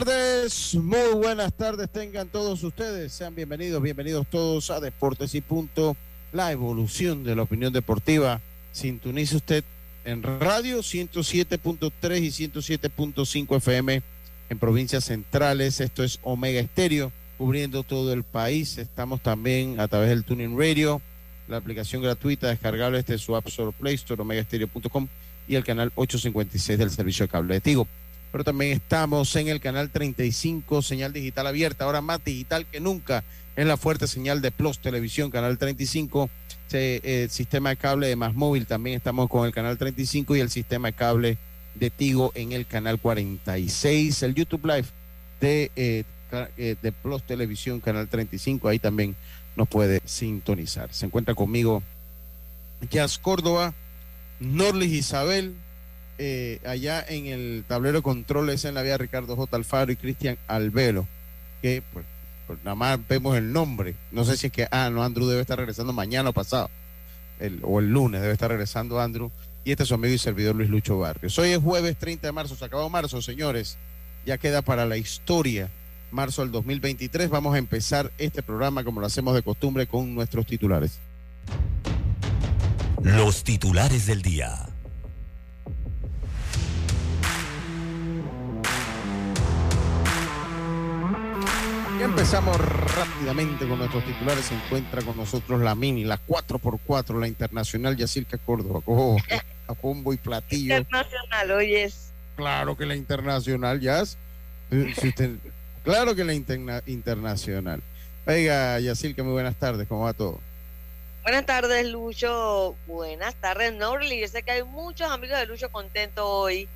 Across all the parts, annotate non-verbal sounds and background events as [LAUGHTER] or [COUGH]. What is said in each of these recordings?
Tardes, muy buenas tardes tengan todos ustedes. Sean bienvenidos, bienvenidos todos a Deportes y Punto, la evolución de la opinión deportiva. Sintonice usted en radio 107.3 y 107.5 FM en provincias centrales. Esto es Omega Estéreo, cubriendo todo el país. Estamos también a través del Tuning Radio, la aplicación gratuita descargable desde su App Store Play Store, omegaestereo.com y el canal 856 del servicio de cable de Tigo pero también estamos en el canal 35, señal digital abierta, ahora más digital que nunca, en la fuerte señal de Plus Televisión, canal 35, se, eh, sistema de cable de Más Móvil, también estamos con el canal 35 y el sistema de cable de Tigo en el canal 46, el YouTube Live de, eh, eh, de Plus Televisión, canal 35, ahí también nos puede sintonizar. Se encuentra conmigo Jazz Córdoba, Norlis Isabel, eh, allá en el tablero de controles en la vía Ricardo J. Alfaro y Cristian Albelo, que pues, pues, nada más vemos el nombre. No sé si es que, ah, no, Andrew debe estar regresando mañana o pasado, el, o el lunes debe estar regresando Andrew. Y este es su amigo y servidor Luis Lucho Barrios. Hoy es jueves 30 de marzo, se acabó marzo, señores. Ya queda para la historia marzo del 2023. Vamos a empezar este programa como lo hacemos de costumbre con nuestros titulares. Los titulares del día. Empezamos rápidamente con nuestros titulares. Se encuentra con nosotros la mini, la 4x4, la internacional Yacirca Córdoba. Cojo a combo y platillo. Internacional, hoy es. Claro que la internacional, ya. claro que la internacional. Oiga, Yacirca, muy buenas tardes. ¿Cómo va todo? Buenas tardes, Lucho. Buenas tardes, Norli. Yo sé que hay muchos amigos de Lucho contentos hoy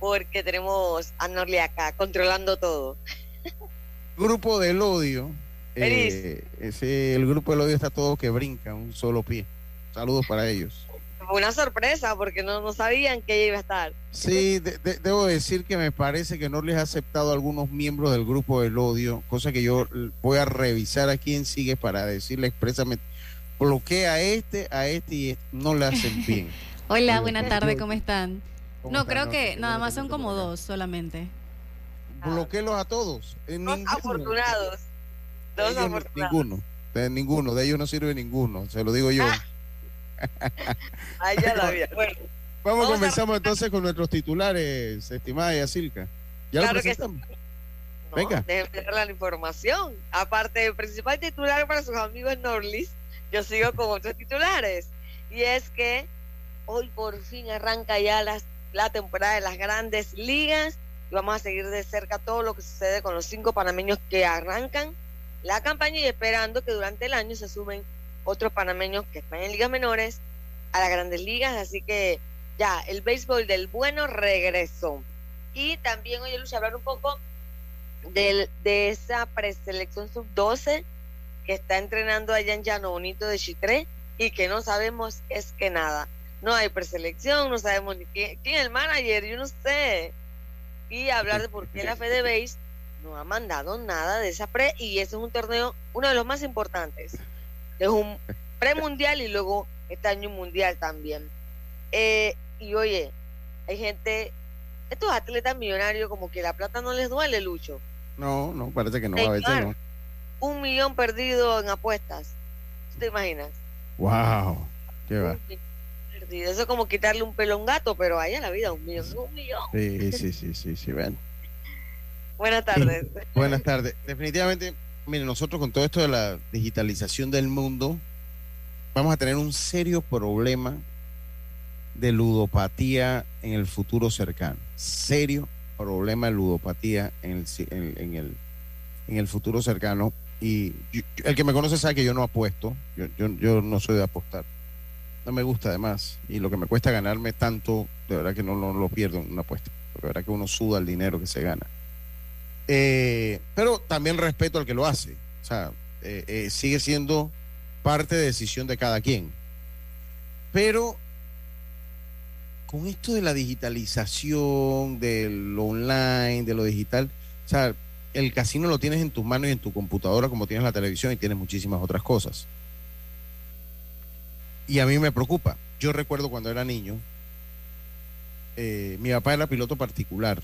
porque tenemos a Norli acá controlando todo [LAUGHS] grupo del odio. Eh, ese, el grupo del odio está todo que brinca, un solo pie. Saludos para ellos. Fue una sorpresa porque no, no sabían que ella iba a estar. Sí, debo decir que me parece que no les ha aceptado a algunos miembros del grupo del odio, cosa que yo voy a revisar a quién sigue para decirle expresamente, bloquea a este, a este y este. no le hacen bien. [LAUGHS] Hola, buena tarde, ¿cómo están? no, creo que nada más son como dos solamente bloqueelos a todos. En Dos afortunados. Dos afortunados. Ninguno. De ninguno. De ellos no sirve ninguno. Se lo digo yo. Allá la vida. Bueno, Vamos, comenzamos entonces con nuestros titulares, estimada Yacilca. ¿Ya claro lo que sí. presentamos? No, Venga. déjenme la información. Aparte del principal titular para sus amigos Norlis, yo sigo con otros titulares. Y es que hoy por fin arranca ya las, la temporada de las grandes ligas vamos a seguir de cerca todo lo que sucede con los cinco panameños que arrancan la campaña y esperando que durante el año se sumen otros panameños que están en ligas menores a las grandes ligas. Así que ya, el béisbol del bueno regresó. Y también hoy Lucha hablar un poco del, de esa preselección sub-12 que está entrenando allá en Llano Bonito de Chitré y que no sabemos es que nada. No hay preselección, no sabemos ni quién, quién es el manager, yo no sé. Y hablar de por qué la Fede [LAUGHS] Base no ha mandado nada de esa pre y ese es un torneo, uno de los más importantes. Es un premundial y luego este año un mundial también. Eh, y oye, hay gente, estos atletas millonarios como que la plata no les duele, Lucho. No, no, parece que no. A veces no. Un millón perdido en apuestas. ¿Tú te imaginas? Wow. Qué va. Perdido. Eso es como quitarle un pelo a un gato, pero allá la vida, un millón, un millón. Sí, sí, sí, sí, sí, ven. [LAUGHS] Buenas tardes. Buenas tardes. Definitivamente, miren, nosotros con todo esto de la digitalización del mundo, vamos a tener un serio problema de ludopatía en el futuro cercano. Serio problema de ludopatía en el, en, en el, en el futuro cercano. Y yo- el que me conoce sabe que yo no apuesto, yo, yo, yo no soy de apostar. No me gusta además. Y lo que me cuesta ganarme tanto, de verdad que no, lo pierdo en una apuesta. Porque de verdad que uno suda el dinero que se gana. Eh, pero también respeto al que lo hace. O sea, eh, eh, sigue siendo parte de decisión de cada quien. Pero con esto de la digitalización, del online, de lo digital, o sea, el casino lo tienes en tus manos y en tu computadora como tienes la televisión y tienes muchísimas otras cosas. Y a mí me preocupa. Yo recuerdo cuando era niño, eh, mi papá era piloto particular.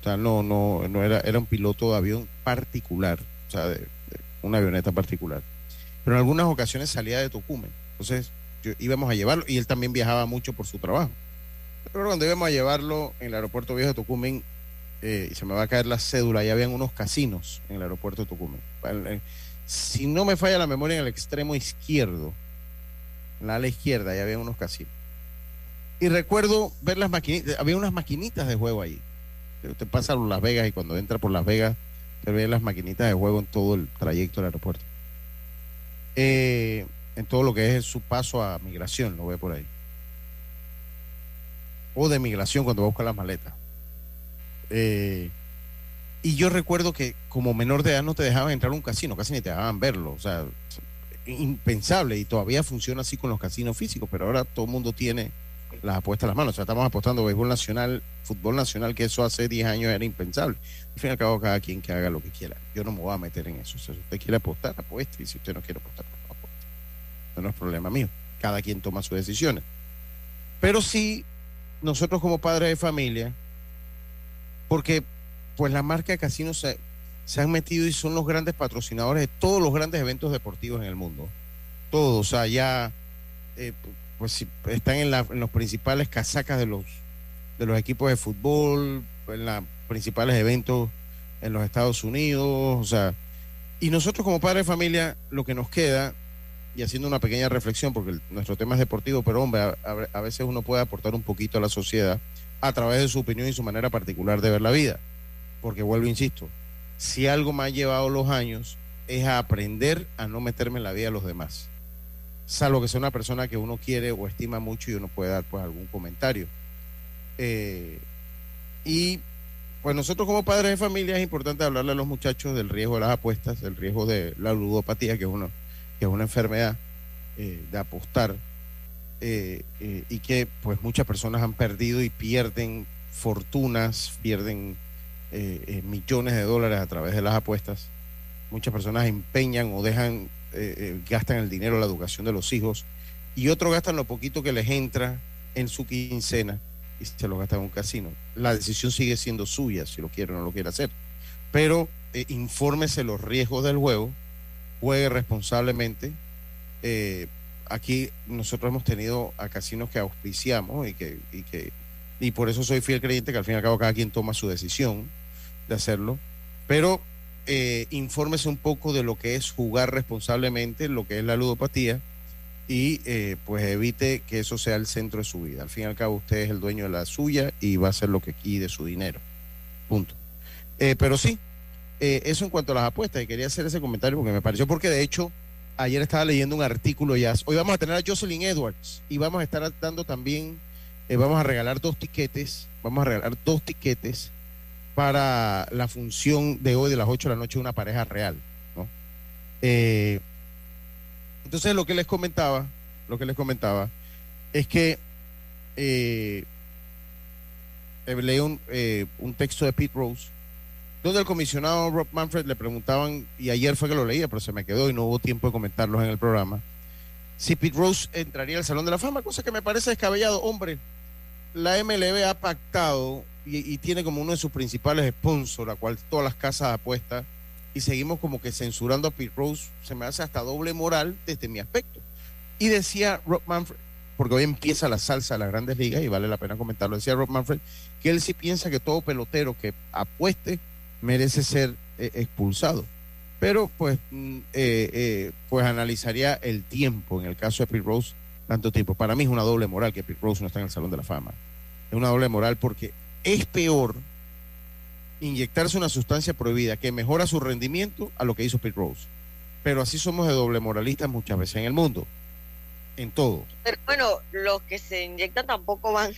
O sea, no, no, no era, era un piloto de avión particular, o sea, de, una avioneta particular. Pero en algunas ocasiones salía de Tocumen. Entonces, yo, íbamos a llevarlo y él también viajaba mucho por su trabajo. Pero cuando íbamos a llevarlo en el aeropuerto viejo de Tocumen, eh, y se me va a caer la cédula, ya habían unos casinos en el aeropuerto de Tocumen. El- Si no me falla la memoria, en el extremo izquierdo, en la ala izquierda, ya había unos casinos. Y recuerdo ver las maquinitas, había unas maquinitas de juego ahí. Usted pasa por Las Vegas y cuando entra por Las Vegas, se ve las maquinitas de juego en todo el trayecto del aeropuerto. Eh, en todo lo que es su paso a migración, lo ve por ahí. O de migración cuando va a buscar las maletas. Eh, y yo recuerdo que como menor de edad no te dejaban entrar a un casino, casi ni te dejaban verlo. O sea, impensable. Y todavía funciona así con los casinos físicos, pero ahora todo el mundo tiene las apuestas a las manos. O sea, estamos apostando béisbol nacional, fútbol nacional, que eso hace 10 años era impensable. Al fin y al cabo, cada quien que haga lo que quiera. Yo no me voy a meter en eso. O sea, si usted quiere apostar, apueste. Y si usted no quiere apostar, no apueste. Eso no es problema mío. Cada quien toma sus decisiones. Pero sí, nosotros como padres de familia, porque pues la marca de casinos se, han metido y son los grandes patrocinadores de todos los grandes eventos deportivos en el mundo. Todos, o sea, ya eh, pues están en, la- los principales casacas de los de los equipos de fútbol, en los principales eventos en los Estados Unidos, o sea, y nosotros como padres de familia, lo que nos queda, y haciendo una pequeña reflexión, porque el- nuestro tema es deportivo, pero hombre, a- a veces uno puede aportar un poquito a la sociedad a través de su opinión y su manera particular de ver la vida. Porque vuelvo, insisto, si algo me ha llevado los años es a aprender a no meterme en la vida de los demás. Salvo que sea una persona que uno quiere o estima mucho y uno puede dar pues algún comentario. Eh, y pues nosotros como padres de familia es importante hablarle a los muchachos del riesgo de las apuestas, del riesgo de la ludopatía, que es, una enfermedad eh, de apostar, eh, eh, y que pues muchas personas han perdido y pierden fortunas, pierden eh, eh, millones de dólares a través de las apuestas. Muchas personas empeñan o dejan, eh, eh, gastan el dinero en la educación de los hijos y otros gastan lo poquito que les entra en su quincena y se lo gastan en un casino. La decisión sigue siendo suya, si lo quiere o no lo quiere hacer. Pero eh, infórmese los riesgos del juego, juegue responsablemente, aquí nosotros hemos tenido a casinos que auspiciamos y que, y que y por eso soy fiel creyente que al fin y al cabo cada quien toma su decisión de hacerlo, pero eh, infórmese un poco de lo que es jugar responsablemente, lo que es la ludopatía y eh, pues evite que eso sea el centro de su vida. Al fin y al cabo usted es el dueño de la suya y va a hacer lo que quiere de su dinero. Punto. Eh, pero sí, eh, eso en cuanto a las apuestas, y quería hacer ese comentario porque me pareció, porque de hecho ayer estaba leyendo un artículo ya, hoy vamos a tener a Jocelyn Edwards y vamos a estar dando también, eh, vamos a regalar dos tiquetes, vamos a regalar dos tiquetes para la función de hoy de las 8 de la noche de una pareja real, ¿no? Eh, entonces lo que les comentaba, lo que les comentaba es que eh, eh, leí un, eh, un texto de Pete Rose donde el comisionado Rob Manfred le preguntaban, y ayer fue que lo leía, pero se me quedó y no hubo tiempo de comentarlos en el programa, si Pete Rose entraría al Salón de la Fama, cosa que me parece descabellado. Hombre, la MLB ha pactado y, tiene como uno de sus principales sponsors, la cual todas las casas apuestas, y seguimos como que censurando a Pete Rose, se me hace hasta doble moral desde mi aspecto. Y decía Rob Manfred, porque hoy empieza la salsa de las grandes ligas y vale la pena comentarlo, decía Rob Manfred, que él sí piensa que todo pelotero que apueste merece ser eh, expulsado. Pero pues, mm, eh, eh, pues analizaría el tiempo en el caso de Pete Rose, tanto tiempo. Para mí es una doble moral que Pete Rose no está en el Salón de la Fama. Es una doble moral porque es peor inyectarse una sustancia prohibida que mejora su rendimiento a lo que hizo Pete Rose. Pero así somos de doble moralistas muchas veces en el mundo. En todo. Pero bueno, los que se inyectan tampoco van.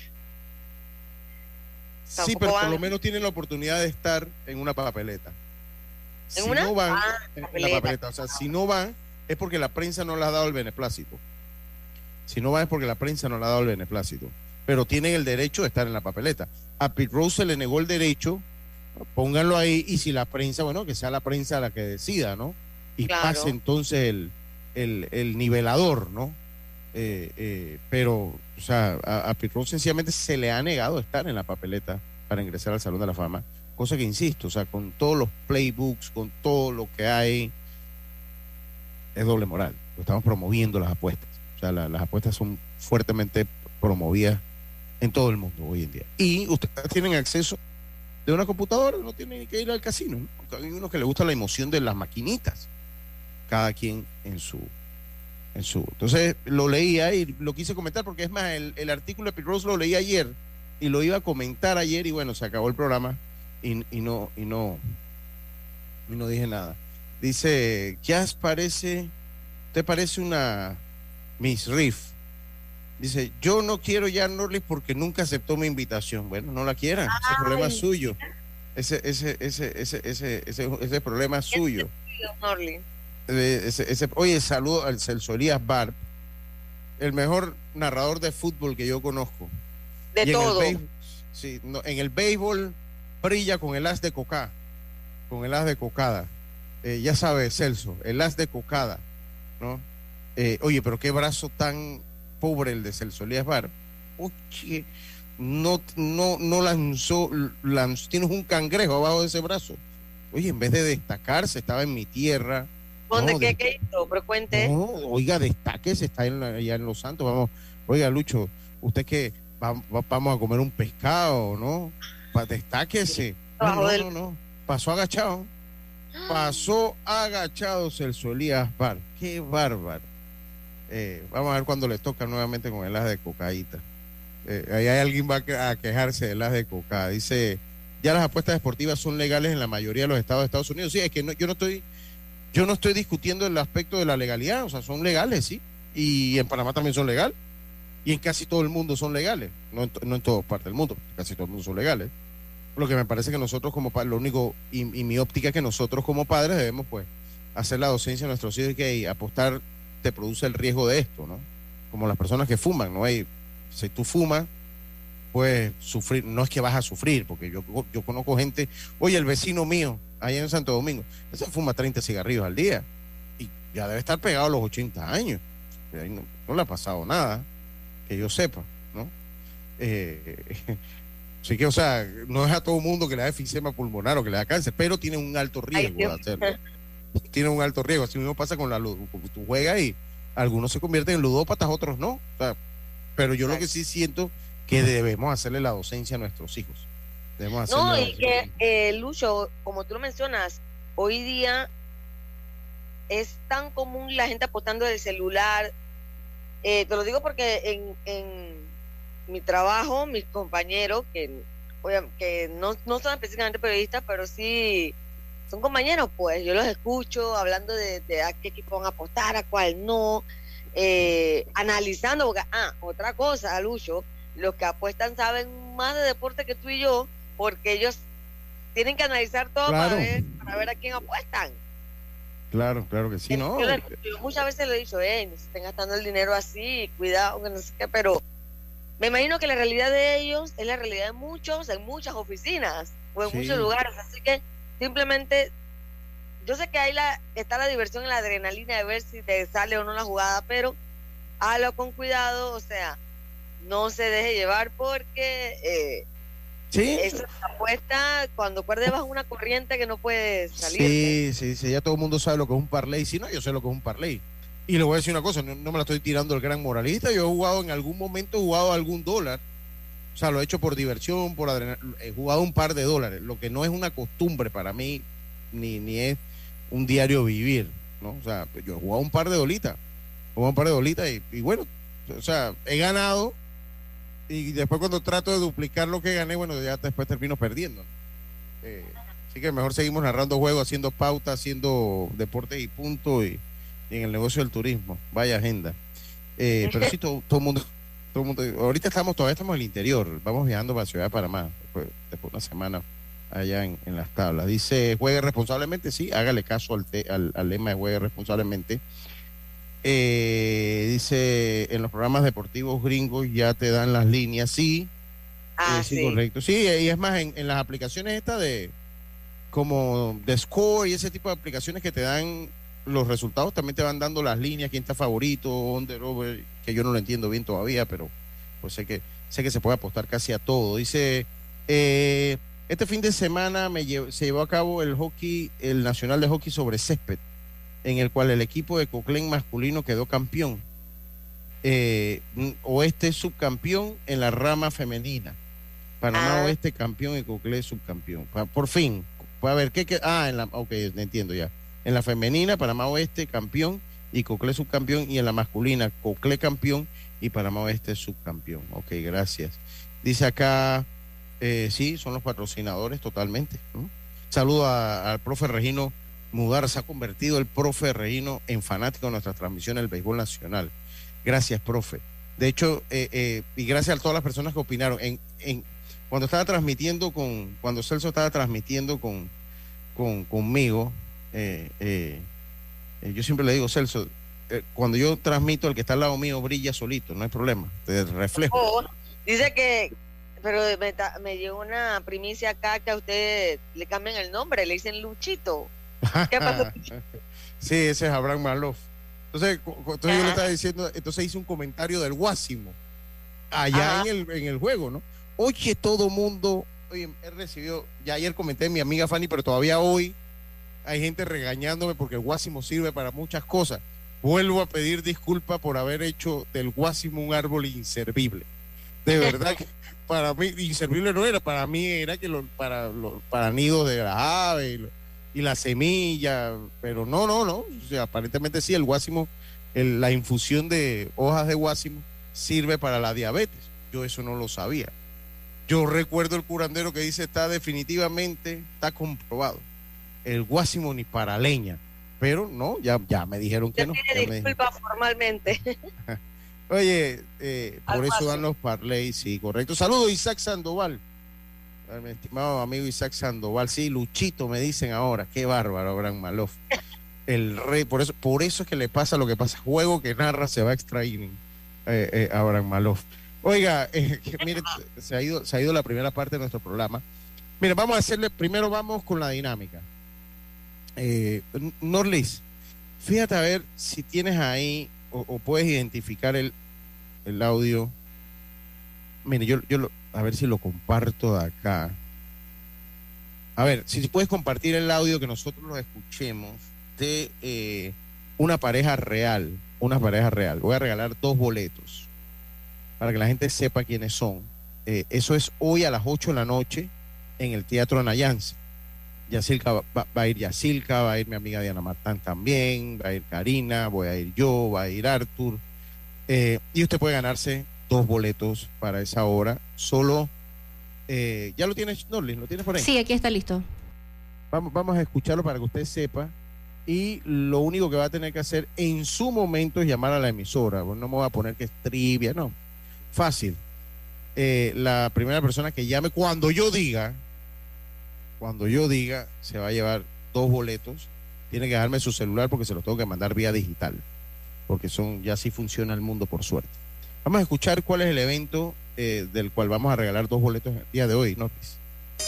Sí, pero por lo menos tienen la oportunidad de estar en una papeleta. ¿En si una? no van, Ah, en la papeleta. papeleta. O sea, si no van, es porque la prensa no les ha dado el beneplácito. Si no van, es porque la prensa no le ha dado el beneplácito. Pero tienen el derecho de estar en la papeleta. A Pete Rose se le negó el derecho, pónganlo ahí, y si la prensa, bueno, que sea la prensa la que decida, ¿no? Y Claro. pase entonces el, el, el nivelador, ¿no? Eh, eh, pero, o sea, a, a Pete Rose sencillamente se le ha negado estar en la papeleta para ingresar al Salón de la Fama. Cosa que insisto, o sea, con todos los playbooks, con todo lo que hay, es doble moral. Estamos promoviendo las apuestas. O sea, la- las apuestas son fuertemente promovidas en todo el mundo hoy en día. Y ustedes tienen acceso de una computadora, no tienen que ir al casino. ¿no? Hay unos que les gusta la emoción de las maquinitas. Cada quien en su en su. Entonces lo leía y lo quise comentar porque es más, el, el artículo de Pete Rose lo leí ayer y lo iba a comentar ayer y bueno, se acabó el programa y, y no, y no, y no dije nada. Dice, Jazz parece, te parece una Miss Riff. Dice, yo no quiero ya Norris porque nunca aceptó mi invitación. Bueno, no la quiera, ese problema es suyo. Ese, ese, ese, ese, ese, ese, problema es suyo. Norley. Ese- ese- oye, saludo al Celso Elías Barb, el mejor narrador de fútbol que yo conozco. De Y en el todo. béisbol- sí, no, en el béisbol brilla con el as de coca, con el as de cocada. Eh, ya sabes, Celso, el as de cocada, ¿no? Eh, oye, pero qué brazo tan pobre el de Celso Elías Barb. Oye, no, no, no lanzó, lanzó, tienes un cangrejo abajo de ese brazo. Oye, en vez de destacarse, estaba en mi tierra. ¿Dónde No, qué, qué hizo? Pero cuente. no, oiga, está en la- allá en Los Santos. Vamos, oiga, Lucho, usted que va- va- vamos a comer un pescado, ¿no? Pa, destáquese. No, no, no, no. Pasó agachado. Pasó agachado Celso Elías Bar. Qué bárbaro. Eh, vamos a ver cuando le toca nuevamente con el as de cocaíta. Eh, ahí hay alguien va a que- a quejarse del as de coca. Dice, ya las apuestas deportivas son legales en la mayoría de los estados de Estados Unidos. Sí, es que no- yo no estoy yo no estoy discutiendo el aspecto de la legalidad, o sea, son legales, sí. Y en Panamá también son legales. Y en casi todo el mundo son legales. No en, no en todas partes del mundo, casi todo el mundo son legales. Lo que me parece que nosotros como padres, lo único, y, y mi óptica es que nosotros como padres debemos pues hacer la docencia a nuestros hijos y que hey, apostar te produce el riesgo de esto, ¿no? Como las personas que fuman, ¿no? Hay, si tú fumas, pues sufrir, no es que vas a sufrir, porque yo, yo conozco gente, oye, el vecino mío, allá en Santo Domingo, ese fuma 30 cigarrillos al día y ya debe estar pegado a los 80 años. Y ahí No, no le ha pasado nada, que yo sepa, ¿no? Eh, [LAUGHS] así que, o sea, no es a todo mundo que le da efisema pulmonar o que le da cáncer, pero tiene un alto riesgo de hacerlo. [LAUGHS] Tiene un alto riesgo. Así mismo pasa con la luz. Tú juegas y algunos se convierten en ludópatas, otros no. pero yo lo que sí siento que debemos hacerle la docencia a nuestros hijos. Debemos no, y que, eh, Lucho, como tú lo mencionas, hoy día es tan común la gente apostando del celular. Eh, te lo digo porque en, en mi trabajo, mis compañeros, que, que no, no son específicamente periodistas, pero sí son compañeros, pues yo los escucho hablando de, a qué equipo van a apostar, a cuál no, eh, analizando, porque, ah, otra cosa, Lucho, los que apuestan saben más de deporte que tú y yo, porque ellos tienen que analizar todo para, ver, para ver a quién apuestan. Claro, claro que sí, ¿no? Yo, muchas veces le he dicho, eh, no se estén gastando el dinero así, cuidado, que no sé qué, pero me imagino que la realidad de ellos es la realidad de muchos en muchas oficinas o en muchos lugares, así que simplemente yo sé que ahí la, está la diversión y la adrenalina de ver si te sale o no la jugada, pero hágalo con cuidado, o sea, no se deje llevar porque eh, ¿Sí? esa apuesta cuando cuerdes bajo una corriente que no puedes salir. Sí, sí, sí, ya todo el mundo sabe lo que es un parlay, si no, yo sé lo que es un parlay. Y le voy a decir una cosa, no, me la estoy tirando el gran moralista, yo he jugado en algún momento, he jugado algún dólar, o sea, lo he hecho por diversión, por adrenalina, he jugado un par de dólares, lo que no es una costumbre para mí, ni, ni es un diario vivir, ¿no? O sea, yo he jugado un par de dolitas, jugado un par de dolitas y, y bueno, o sea, he ganado y después cuando trato de duplicar lo que gané, bueno, ya después termino perdiendo. Eh, así que mejor seguimos narrando juegos, haciendo pauta, haciendo deporte y punto y, en el negocio del turismo. Vaya agenda. Eh, pero sí, todo, todo el mundo ahorita estamos, todavía estamos en el interior, vamos viajando para Ciudad de Panamá, después, de una semana allá en, las tablas. Dice, juegue responsablemente, sí, hágale caso al, al, lema de juegue responsablemente. Eh, dice, en los programas deportivos gringos ya te dan las líneas, sí. Ah, eh, sí, correcto. Sí, y es más, en, en las aplicaciones estas de como de score y ese tipo de aplicaciones que te dan los resultados también te van dando las líneas, quién está favorito, under, over, que yo no lo entiendo bien todavía, pero pues sé que sé que se puede apostar casi a todo. Dice, eh, este fin de semana me se llevó a cabo el hockey, el nacional de hockey sobre césped, en el cual el equipo de Coclén masculino quedó campeón. Eh, oeste subcampeón en la rama femenina. Panamá ah. Oeste campeón y Coclé subcampeón. Por fin. A ver, ¿qué, qué? Ah, en la, ok, entiendo ya. En la femenina, Panamá Oeste campeón y Coclé subcampeón. Y en la masculina, Coclé campeón y Panamá Oeste subcampeón. Ok, gracias. Dice acá, eh, sí, son los patrocinadores totalmente. Saludo al profe Regino Mudar. Se ha convertido el profe Regino en fanático de nuestras transmisiones del béisbol nacional. Gracias, profe. De hecho, eh, eh, y gracias a todas las personas que opinaron. Cuando estaba transmitiendo con, cuando Celso estaba transmitiendo con, con conmigo, eh, eh, eh, yo siempre le digo, Celso, cuando yo transmito, el que está al lado mío brilla solito, no hay problema, te reflejo. Oh, dice que, pero me, llegó una primicia acá que a usted le cambian el nombre, le dicen Luchito. ¿Qué pasó? [LAUGHS] sí, ese es Abraham Maloff. Entonces, entonces yo le estaba diciendo, entonces hice un comentario del Guásimo allá en el, en el juego, ¿no? Oye, todo mundo, oye, he recibido, ya ayer comenté mi amiga Fanny, pero todavía hoy hay gente regañándome porque el Guásimo sirve para muchas cosas. Vuelvo a pedir disculpas por haber hecho del Guásimo un árbol inservible. De [LAUGHS] verdad que para mí inservible no era, para mí era que para los para nidos de las aves y, la semilla, pero no, no, no. O sea, aparentemente sí, el Guásimo, la infusión de hojas de Guásimo sirve para la diabetes. Yo eso no lo sabía. Yo recuerdo el curandero que dice está definitivamente, está comprobado el guásimo ni para leña. Pero no, ya, ya me dijeron que no. disculpa formalmente. [LAUGHS] Oye, eh, por eso dan los parlays, sí, correcto. Saludos, Isaac Sandoval. Mi estimado amigo Isaac Sandoval, sí, Luchito me dicen ahora, qué bárbaro, Abraham Malof. El rey, por eso, por eso es que le pasa lo que pasa. Juego que narra se va a extraer eh, eh, Abraham Malof. Oiga, [LAUGHS] mire, se ha, ido, se ha ido la primera parte de nuestro programa. Mire, vamos a hacerle, primero vamos con la dinámica. Eh, Norlis, fíjate a ver si tienes ahí o, puedes identificar el, el audio. Mire, yo, yo a ver si lo comparto de acá. A ver, si puedes compartir el audio que nosotros lo escuchemos de eh, una pareja real, una pareja real. Voy a regalar dos boletos para que la gente sepa quiénes son. Eh, eso es hoy a las 8 de la noche en el Teatro Nayanse. Yacilca va, va, a ir Yacilca, va a ir mi amiga Diana Martán también, va a ir Karina, voy a ir yo, va a ir Arthur. Eh, y usted puede ganarse dos boletos para esa hora. Solo, eh, ¿ya lo tienes, Norlin? ¿Lo tienes por ahí? Sí, aquí está listo. Vamos, vamos a escucharlo para que usted sepa. Y lo único que va a tener que hacer en su momento es llamar a la emisora. no me voy a poner que es trivia, no. Fácil. Eh, la primera persona que llame cuando yo diga, cuando yo diga, se va a llevar dos boletos. Tiene que darme su celular porque se los tengo que mandar vía digital. Porque son, ya sí funciona el mundo por suerte. Vamos a escuchar cuál es el evento eh, del cual vamos a regalar dos boletos el día de hoy, Notis.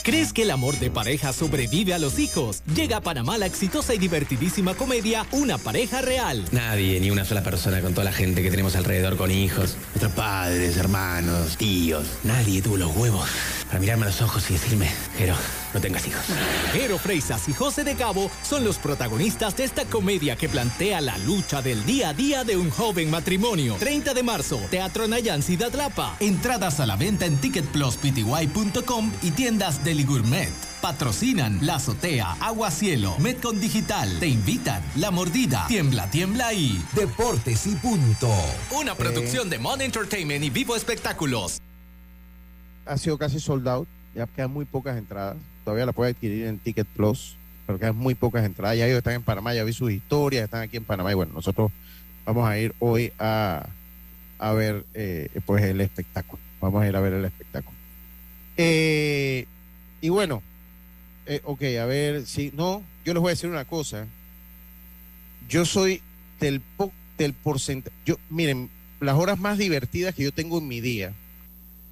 ¿Crees que el amor de pareja sobrevive a los hijos? Llega a Panamá la exitosa y divertidísima comedia Una pareja real. Nadie, ni una sola persona con toda la gente que tenemos alrededor con hijos, nuestros padres, hermanos, tíos. Nadie tuvo los huevos para mirarme a los ojos y decirme, pero no tengas hijos. Jero Freisas y José de Cabo son los protagonistas de esta comedia que plantea la lucha del día a día de un joven matrimonio. 30 de marzo, Teatro Nayan Ciudad Lapa. Entradas a la venta en ticketpluspty.com y tiendas Gourmet. Patrocinan La Azotea, Agua Cielo, Metcon Digital. Te invitan La Mordida, Tiembla, Tiembla y Deportes y Punto. Una producción de Mon Entertainment y Vivo Espectáculos. Ha sido casi sold out, ya quedan muy pocas entradas. Todavía la puede adquirir en Ticket Plus, pero quedan muy pocas entradas. Ya ellos están en Panamá, ya vi sus historias, están aquí en Panamá y bueno, nosotros vamos a ir hoy a, a ver eh, pues el espectáculo. Vamos a ir a ver el espectáculo. Eh, y bueno, eh, ok, a ver si no, yo les voy a decir una cosa. Yo soy del, del porcentaje. Miren, las horas más divertidas que yo tengo en mi día,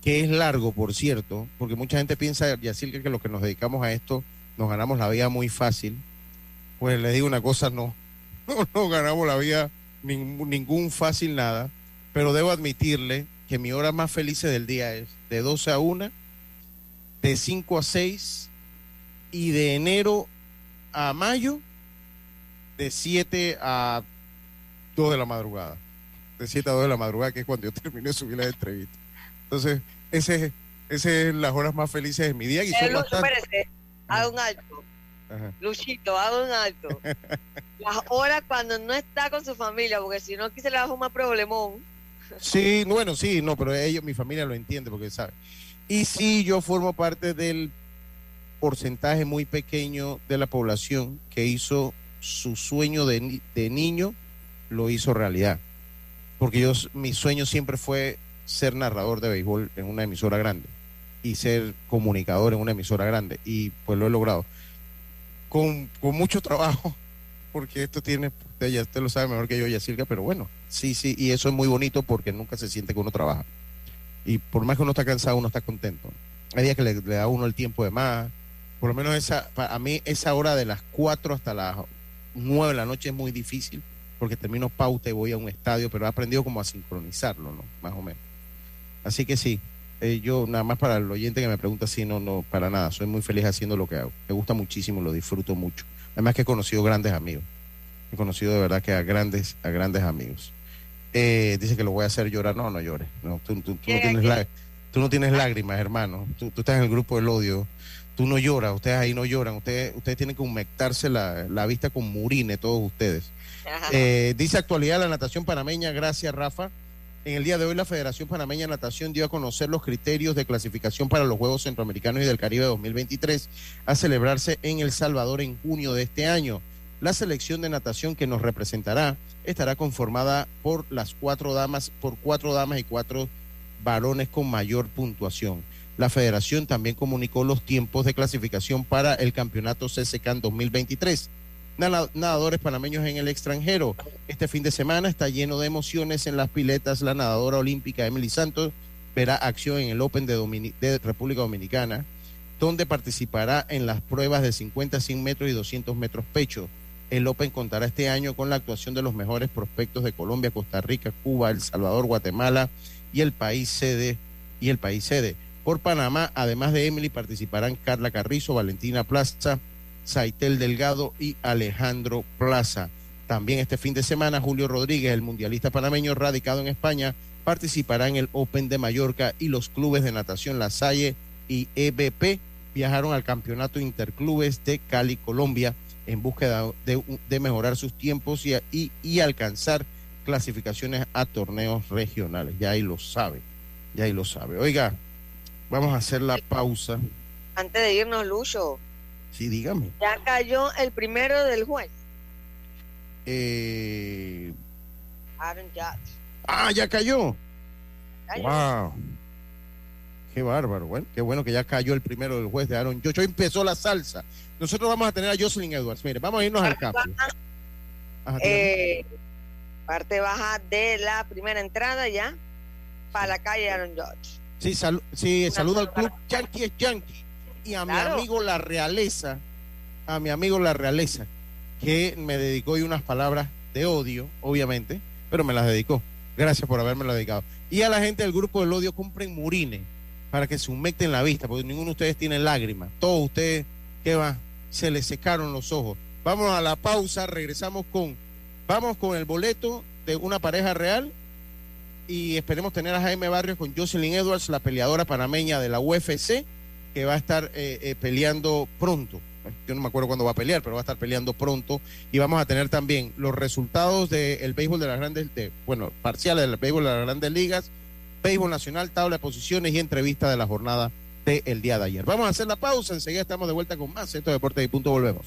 que es largo, por cierto, porque mucha gente piensa, Yacil, que los que nos dedicamos a esto nos ganamos la vida muy fácil. Pues les digo una cosa, [LAUGHS] no, no ganamos la vida ningún, ningún fácil nada, pero debo admitirle que mi hora más feliz del día es de 12 a 1, de 5 a 6 y de enero a mayo de 7 a 2 de la madrugada. De 7 a 2 de la madrugada, que es cuando yo [LAUGHS] terminé de subir la entrevista. Entonces, ese, ese es las horas más felices de mi día. Y son Pero, bastante... espérese, haga un alto. Ajá. Luchito, haga un alto. [LAUGHS] Las horas cuando no está con su familia, porque si no, aquí se le va a fumar problemón. Sí, bueno, sí, no, pero ellos, mi familia lo entiende porque sabe. Y sí, yo formo parte del porcentaje muy pequeño de la población que hizo su sueño de, de niño, lo hizo realidad. Porque yo, mi sueño siempre fue ser narrador de béisbol en una emisora grande y ser comunicador en una emisora grande. Y pues lo he logrado. Con, con mucho trabajo, [LAUGHS] porque esto tiene, ya usted lo sabe mejor que yo, Yacirca, pero bueno, sí, sí, y eso es muy bonito porque nunca se siente que uno trabaja. Y por más que uno está cansado, uno está contento. Hay días que le, da uno el tiempo de más. Por lo menos esa, a mí esa hora de las 4 hasta las 9 de la noche es muy difícil porque termino pauta y voy a un estadio, pero he aprendido como a sincronizarlo, ¿no? Más o menos. Así que sí, eh, yo nada más para el oyente que me pregunta si no, no, para nada, soy muy feliz haciendo lo que hago. Me gusta muchísimo, lo disfruto mucho. Además que he conocido grandes amigos. He conocido de verdad que a grandes, a grandes amigos. Eh, dice que lo voy a hacer llorar. No, no llores. No, tú, tú- tú no ¿Quién, tienes quién? lá- tú no tienes lágrimas, hermano. Tú, tú estás en el grupo del odio. Tú no lloras, ustedes ahí no lloran. Ustedes, ustedes tienen que humectarse la, la vista con murine, todos ustedes. Eh, dice actualidad la natación panameña, gracias Rafa. En el día de hoy la Federación Panameña de Natación dio a conocer los criterios de clasificación para los Juegos Centroamericanos y del Caribe 2023 a celebrarse en El Salvador en junio de este año. La selección de natación que nos representará estará conformada por las cuatro damas, por cuatro damas y cuatro varones con mayor puntuación. La federación también comunicó los tiempos de clasificación para el campeonato CSCAN 2023. Nada- Nadadores panameños en el extranjero. Este fin de semana está lleno de emociones en las piletas. La nadadora olímpica Emily Santos verá acción en el Open de República Dominicana, donde participará en las pruebas de 50, 100 metros y 200 metros pecho. El Open contará este año con la actuación de los mejores prospectos de Colombia, Costa Rica, Cuba, El Salvador, Guatemala y el país sede y el país sede. Por Panamá, además de Emily, participarán Carla Carrizo, Valentina Plaza, Saitel Delgado y Alejandro Plaza. También este fin de semana, Julio Rodríguez, el mundialista panameño radicado en España, participará en el Open de Mallorca y los clubes de natación La Salle y EBP viajaron al Campeonato Interclubes de Cali, Colombia, en búsqueda de, mejorar sus tiempos y, alcanzar clasificaciones a torneos regionales. Ya ahí lo sabe, ya ahí lo sabe. Oiga, vamos a hacer la pausa. Antes de irnos, Lucho. Sí, dígame. Ya cayó el primero del juez. Eh... Aaron Judge. Ah, ya cayó. Wow. Qué bárbaro. Bueno, qué bueno que ya cayó el primero del juez de Aaron Judge. Hoy empezó la salsa. Nosotros vamos a tener a Jocelyn Edwards. Mire, vamos a irnos al campo. Eh, parte baja de la primera entrada ya para la calle Aaron Judge. Sí, sí saludo al club Yankee es Yankee y a mi amigo La Realeza, a mi amigo La Realeza, que me dedicó hoy unas palabras de odio, obviamente, pero me las dedicó. Gracias por haberme dedicado. Y a la gente del grupo del odio compren murines para que se humecten la vista, porque ninguno de ustedes tiene lágrimas. Todos ustedes, ¿qué va? Se les secaron los ojos. Vamos a la pausa, regresamos con, vamos con el boleto de una pareja real y esperemos tener a Jaime Barrios con Jocelyn Edwards, la peleadora panameña de la UFC, que va a estar eh, eh, peleando pronto. Yo no me acuerdo cuándo va a pelear, pero va a estar peleando pronto. Y vamos a tener también los resultados del béisbol de las grandes, de, bueno, parciales del béisbol de las grandes ligas, béisbol nacional, tabla de posiciones y entrevista de la jornada del día de ayer. Vamos a hacer la pausa, enseguida estamos de vuelta con más. Esto de Deportes y Punto, volvemos.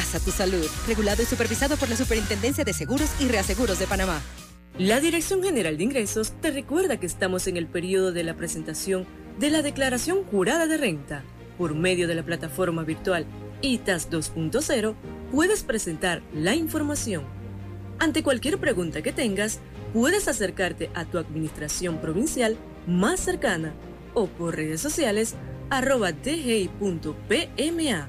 a tu salud. Regulado y supervisado por la Superintendencia de Seguros y Reaseguros de Panamá. La Dirección General de Ingresos te recuerda que estamos en el periodo de la presentación de la Declaración Jurada de Renta. Por medio de la plataforma virtual ITAS 2.0, puedes presentar la información. Ante cualquier pregunta que tengas, puedes acercarte a tu administración provincial más cercana o por redes sociales arroba dgi.pma.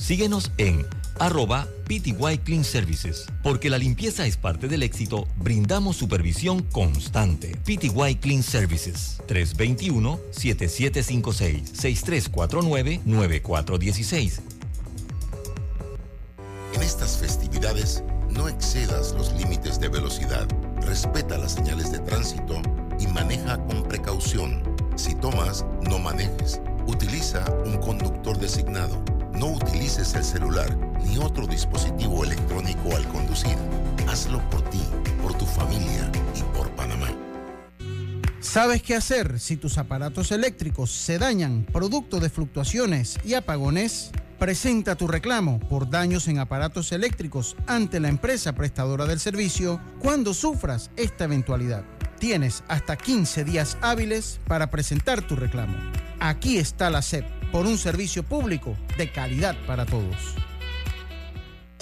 Síguenos en arroba PTY Clean Services. Porque la limpieza es parte del éxito, brindamos supervisión constante. PTY Clean Services 321-7756-6349-9416. En estas festividades, no excedas los límites de velocidad. Respeta las señales de tránsito y maneja con precaución. Si tomas, no manejes. Utiliza un conductor designado. No utilices el celular ni otro dispositivo electrónico al conducir. Hazlo por ti, por tu familia y por Panamá. ¿Sabes qué hacer si tus aparatos eléctricos se dañan producto de fluctuaciones y apagones? Presenta tu reclamo por daños en aparatos eléctricos ante la empresa prestadora del servicio cuando sufras esta eventualidad. Tienes hasta 15 días hábiles para presentar tu reclamo. Aquí está la SEP, por un servicio público de calidad para todos.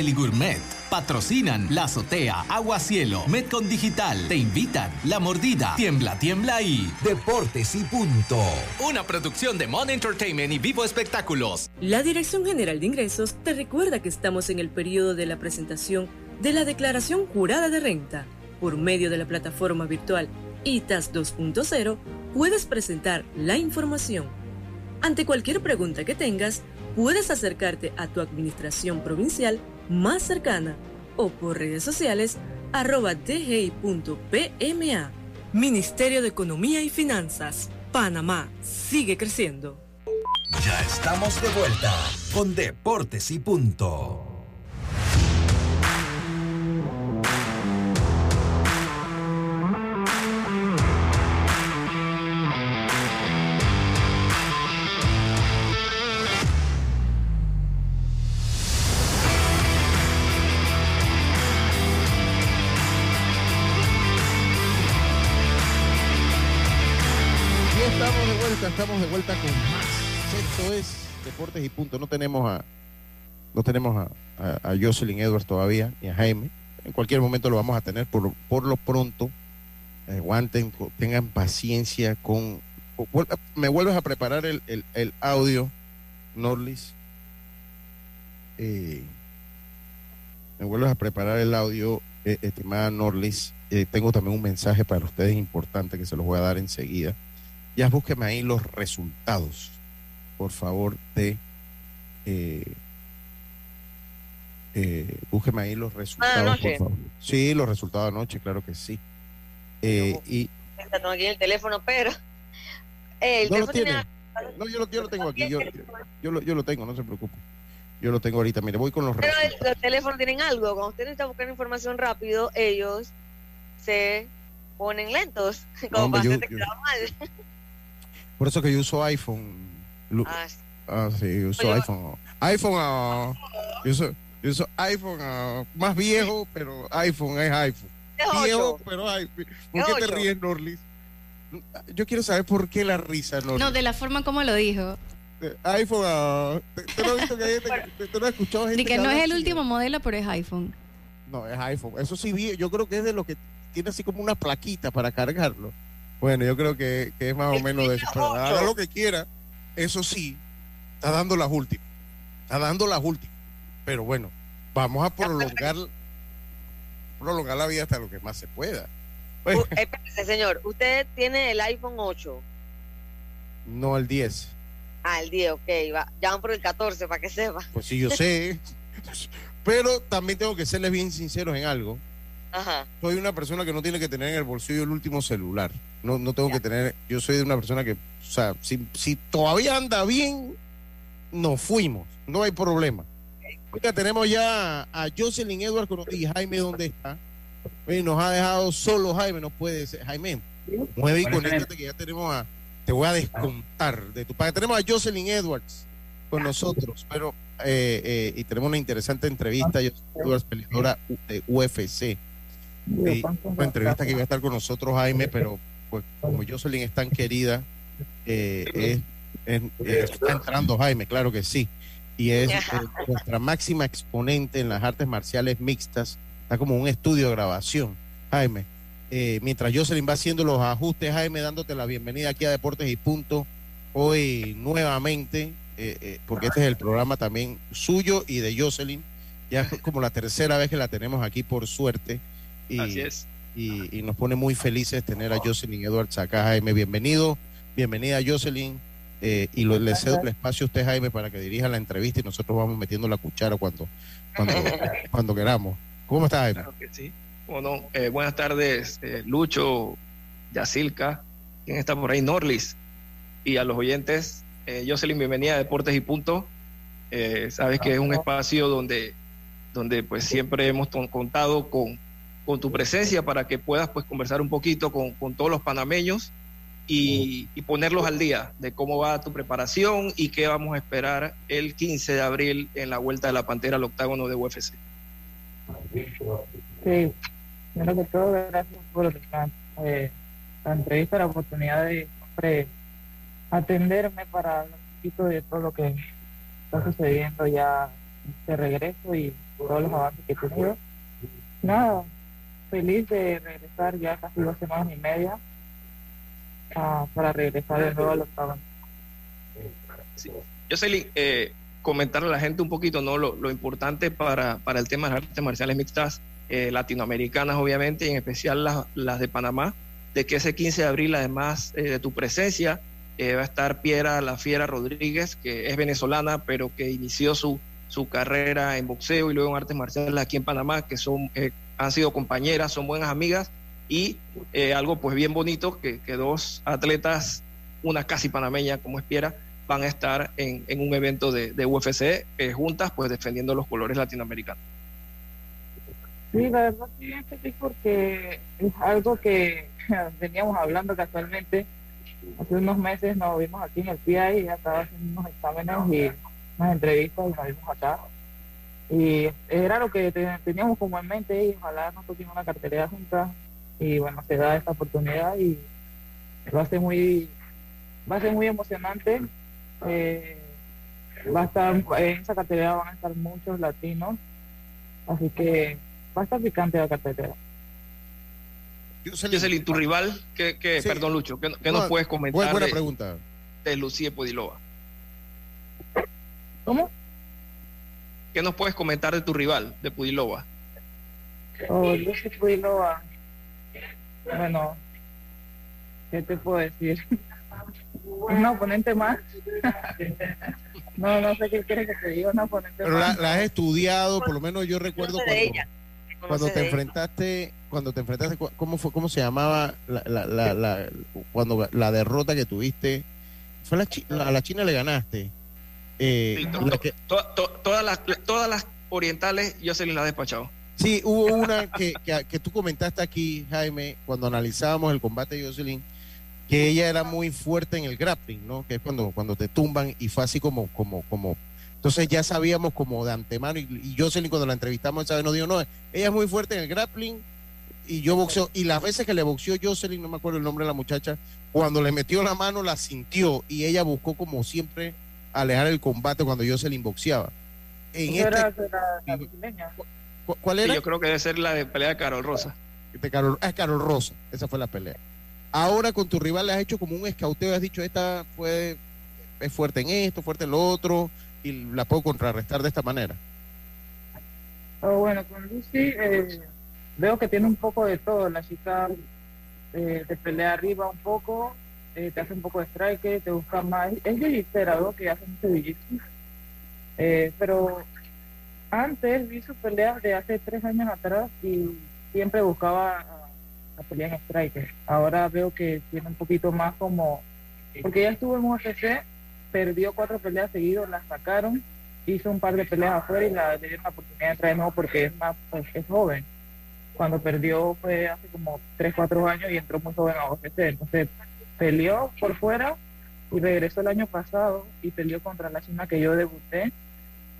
Deli Gourmet. Patrocinan La Azotea, Agua Cielo, Metcon Digital. Te invitan La Mordida, Tiembla, Tiembla y Deportes y Punto. Una producción de Mon Entertainment y Vivo Espectáculos. La Dirección General de Ingresos te recuerda que estamos en el periodo de la presentación de la declaración jurada de renta por medio de la plataforma virtual ITAS 2.0, puedes presentar la información. Ante cualquier pregunta que tengas, puedes acercarte a tu administración provincial más cercana o por redes sociales arroba dgi.pma. Ministerio de Economía y Finanzas. Panamá sigue creciendo. Ya estamos de vuelta con Deportes y Punto. Vuelta con más. Esto es Deportes y Punto. No tenemos a no tenemos a, a, Jocelyn Edwards todavía, ni a Jaime. En cualquier momento lo vamos a tener. Por, por lo pronto, aguanten, tengan paciencia con... Me vuelves a preparar el, el, audio, Norlis. Eh, me vuelves a preparar el audio, eh, estimada Norlis. Eh, tengo también un mensaje para ustedes importante que se los voy a dar enseguida ya búsqueme ahí los resultados, por favor, de... Eh, eh, búsqueme ahí los resultados, por favor. Sí, los resultados anoche, claro que sí. Eh, y tengo aquí el teléfono, pero el no lo tiene. No, yo lo, yo lo tengo aquí. Yo, yo, lo, yo lo tengo, no se preocupe. Yo lo tengo ahorita. Mire, voy con los Pero los teléfonos tienen algo. Cuando usted necesita buscar información rápido, ellos se ponen lentos. [LAUGHS] Como para hacerte mal. Por eso que yo uso iPhone. Ah, ah sí, uso iPhone. iPhone, uh, yo, uso, yo uso iPhone uh, más viejo, pero iPhone es iPhone. Viejo, pero iPhone. ¿Por qué te ríes, Norlis? Yo quiero saber por qué la risa, Norlis. No, de la forma como lo dijo. iPhone, uh, ¿tú no has visto que hay gente, tú no has escuchado gente que, que no es el último modelo, pero es iPhone. No, es iPhone. Eso sí, yo creo que es de lo que tiene así como una plaquita para cargarlo. Bueno, yo creo que, es más o menos de eso. haga lo que quiera. Eso sí, está dando las últimas. Está dando las últimas. Pero bueno, vamos a prolongar, prolongar la vida hasta lo que más se pueda. Espérese, señor. Usted tiene el iPhone 8. No, el 10. Ah, el 10, ok. Va. Ya van por el 14, para que sepa. Pues sí, yo sé. [LAUGHS] Pero también tengo que serles bien sinceros en algo. Ajá. Soy una persona que no tiene que tener en el bolsillo el último celular. No, no tengo que tener, yo soy de una persona que, o sea, si, si todavía anda bien, nos fuimos, no hay problema. Oiga, tenemos ya a Jocelyn Edwards y Jaime, ¿dónde está? Y nos ha dejado solo Jaime, no puede ser. Jaime, mueve y conéctate que ya tenemos a, te voy a descontar de tu padre. Tenemos a Jocelyn Edwards con nosotros, pero, eh, eh, y tenemos una interesante entrevista, Jocelyn Edwards, peleadora de UFC. Una entrevista que iba a estar con nosotros Jaime, pero pues como Jocelyn es tan querida, eh, está entrando Jaime, claro que sí. Y es eh, nuestra máxima exponente en las artes marciales mixtas. Está como un estudio de grabación. Jaime, eh, mientras Jocelyn va haciendo los ajustes, Jaime, dándote la bienvenida aquí a Deportes y Punto. Hoy nuevamente, porque este es el programa también suyo y de Jocelyn. Ya es como la tercera vez que la tenemos aquí, por suerte. Y, Así es y, nos pone muy felices tener a Jocelyn Edwards acá, Jaime. Bienvenido, bienvenida Jocelyn. Eh, y lo, le cedo el espacio a usted, Jaime, para que dirija la entrevista y nosotros vamos metiendo la cuchara cuando, cuando, [LAUGHS] cuando queramos. ¿Cómo está, Jaime? Claro que sí. Bueno, eh, buenas tardes, eh, Lucho, Yacilca, quien está por ahí, Norlis, y a los oyentes. Jocelyn, bienvenida a Deportes y Punto. sabes que es un espacio donde, donde pues siempre hemos contado con con tu presencia para que puedas pues conversar un poquito con, todos los panameños y, ponerlos al día de cómo va tu preparación y qué vamos a esperar el 15 de abril en la vuelta de la Pantera al octágono de UFC. Sí, primero que todo, gracias por eh, la, entrevista, la oportunidad de atenderme para hablar un poquito de todo lo que está sucediendo ya de regreso y todos los avances que he tenido. Nada, feliz de regresar ya casi dos semanas y media ah, para regresar de nuevo a los Sí. Yo sé, eh, comentarle a la gente un poquito no lo, importante para, para el tema de las artes marciales mixtas eh, latinoamericanas, obviamente, y en especial las, las, de Panamá, de que ese 15 de abril, además eh, de tu presencia, eh, va a estar Piera La Fiera Rodríguez, que es venezolana, pero que inició su, su carrera en boxeo y luego en artes marciales aquí en Panamá, que son, han sido compañeras, son buenas amigas, y algo pues bien bonito, que, que dos atletas, una casi panameña como es Piera, van a estar en, en un evento de, de UFC juntas, pues defendiendo los colores latinoamericanos. Sí, la verdad feliz porque es algo que [LAUGHS] veníamos hablando casualmente. Hace unos meses nos vimos aquí en el PI y estaba haciendo unos exámenes y unas entrevistas y nos vimos acá. Y era lo que teníamos como en mente y ojalá nosotros tengamos una cartera juntas y bueno, se da esta oportunidad y va a ser muy, va a ser muy emocionante. Eh, va a estar, en esa cartera van a estar muchos latinos, así que va a estar picante la cartera. Jocelyn, tu rival, que, que perdón Lucho, ¿qué, nos puedes comentar? Buena, pregunta. De Lucía Podilova. ¿Cómo? ¿Qué nos puedes comentar de tu rival, de Pudilova? Oh, Lucía Pudilova. Bueno, ¿qué te puedo decir? [LAUGHS] Un oponente más. [LAUGHS] no, no sé qué quieres que te diga, un oponente Pero más. La, la, has estudiado, por lo menos yo recuerdo cuando, ella cuando te enfrentaste, cuando te enfrentaste, ¿cómo fue, cómo se llamaba la, la, la, la cuando la derrota que tuviste? Fue a la China le ganaste. Eh, sí, to, to, to, todas las todas las orientales yo se las he despachado. Sí, hubo una que, que, que, tú comentaste aquí, Jaime, cuando analizábamos el combate de Jocelyn, que ella era muy fuerte en el grappling, ¿no? Que es cuando, cuando te tumban y fue así como, como, como entonces ya sabíamos como de antemano, y, y Jocelyn cuando la entrevistamos esa vez nos dijo, no, ella es muy fuerte en el grappling y yo boxeo, y las veces que le boxeó Jocelyn, no me acuerdo el nombre de la muchacha, cuando le metió la mano la sintió y ella buscó como siempre alejar el combate cuando Jocelyn boxeaba. En este, era, era la ¿Cuál era? Sí, yo creo que debe ser la de pelea de Carol Rosa. De Carol, ah, Carol Rosa, esa fue la pelea. Ahora con tu rival le has hecho como un escauteo, has dicho, esta fue es fuerte en esto, fuerte en lo otro, y la puedo contrarrestar de esta manera? Oh, bueno, con Lucy eh, veo que tiene un poco de todo. La chica eh, te pelea arriba un poco, eh, te hace un poco de strike, te busca más. Es jiu que hace mucho jiu eh, pero antes vi sus peleas de hace tres años atrás y siempre buscaba a, a pelear en strike. Ahora veo que tiene un poquito más como... Porque ya estuvo en UFC perdió cuatro peleas seguidas, la sacaron, hizo un par de peleas afuera y la, le dieron la oportunidad de de nuevo porque es más pues, es joven. Cuando perdió fue hace como tres, cuatro años y entró muy joven a UFC. Entonces peleó por fuera y regresó el año pasado y peleó contra la china que yo debuté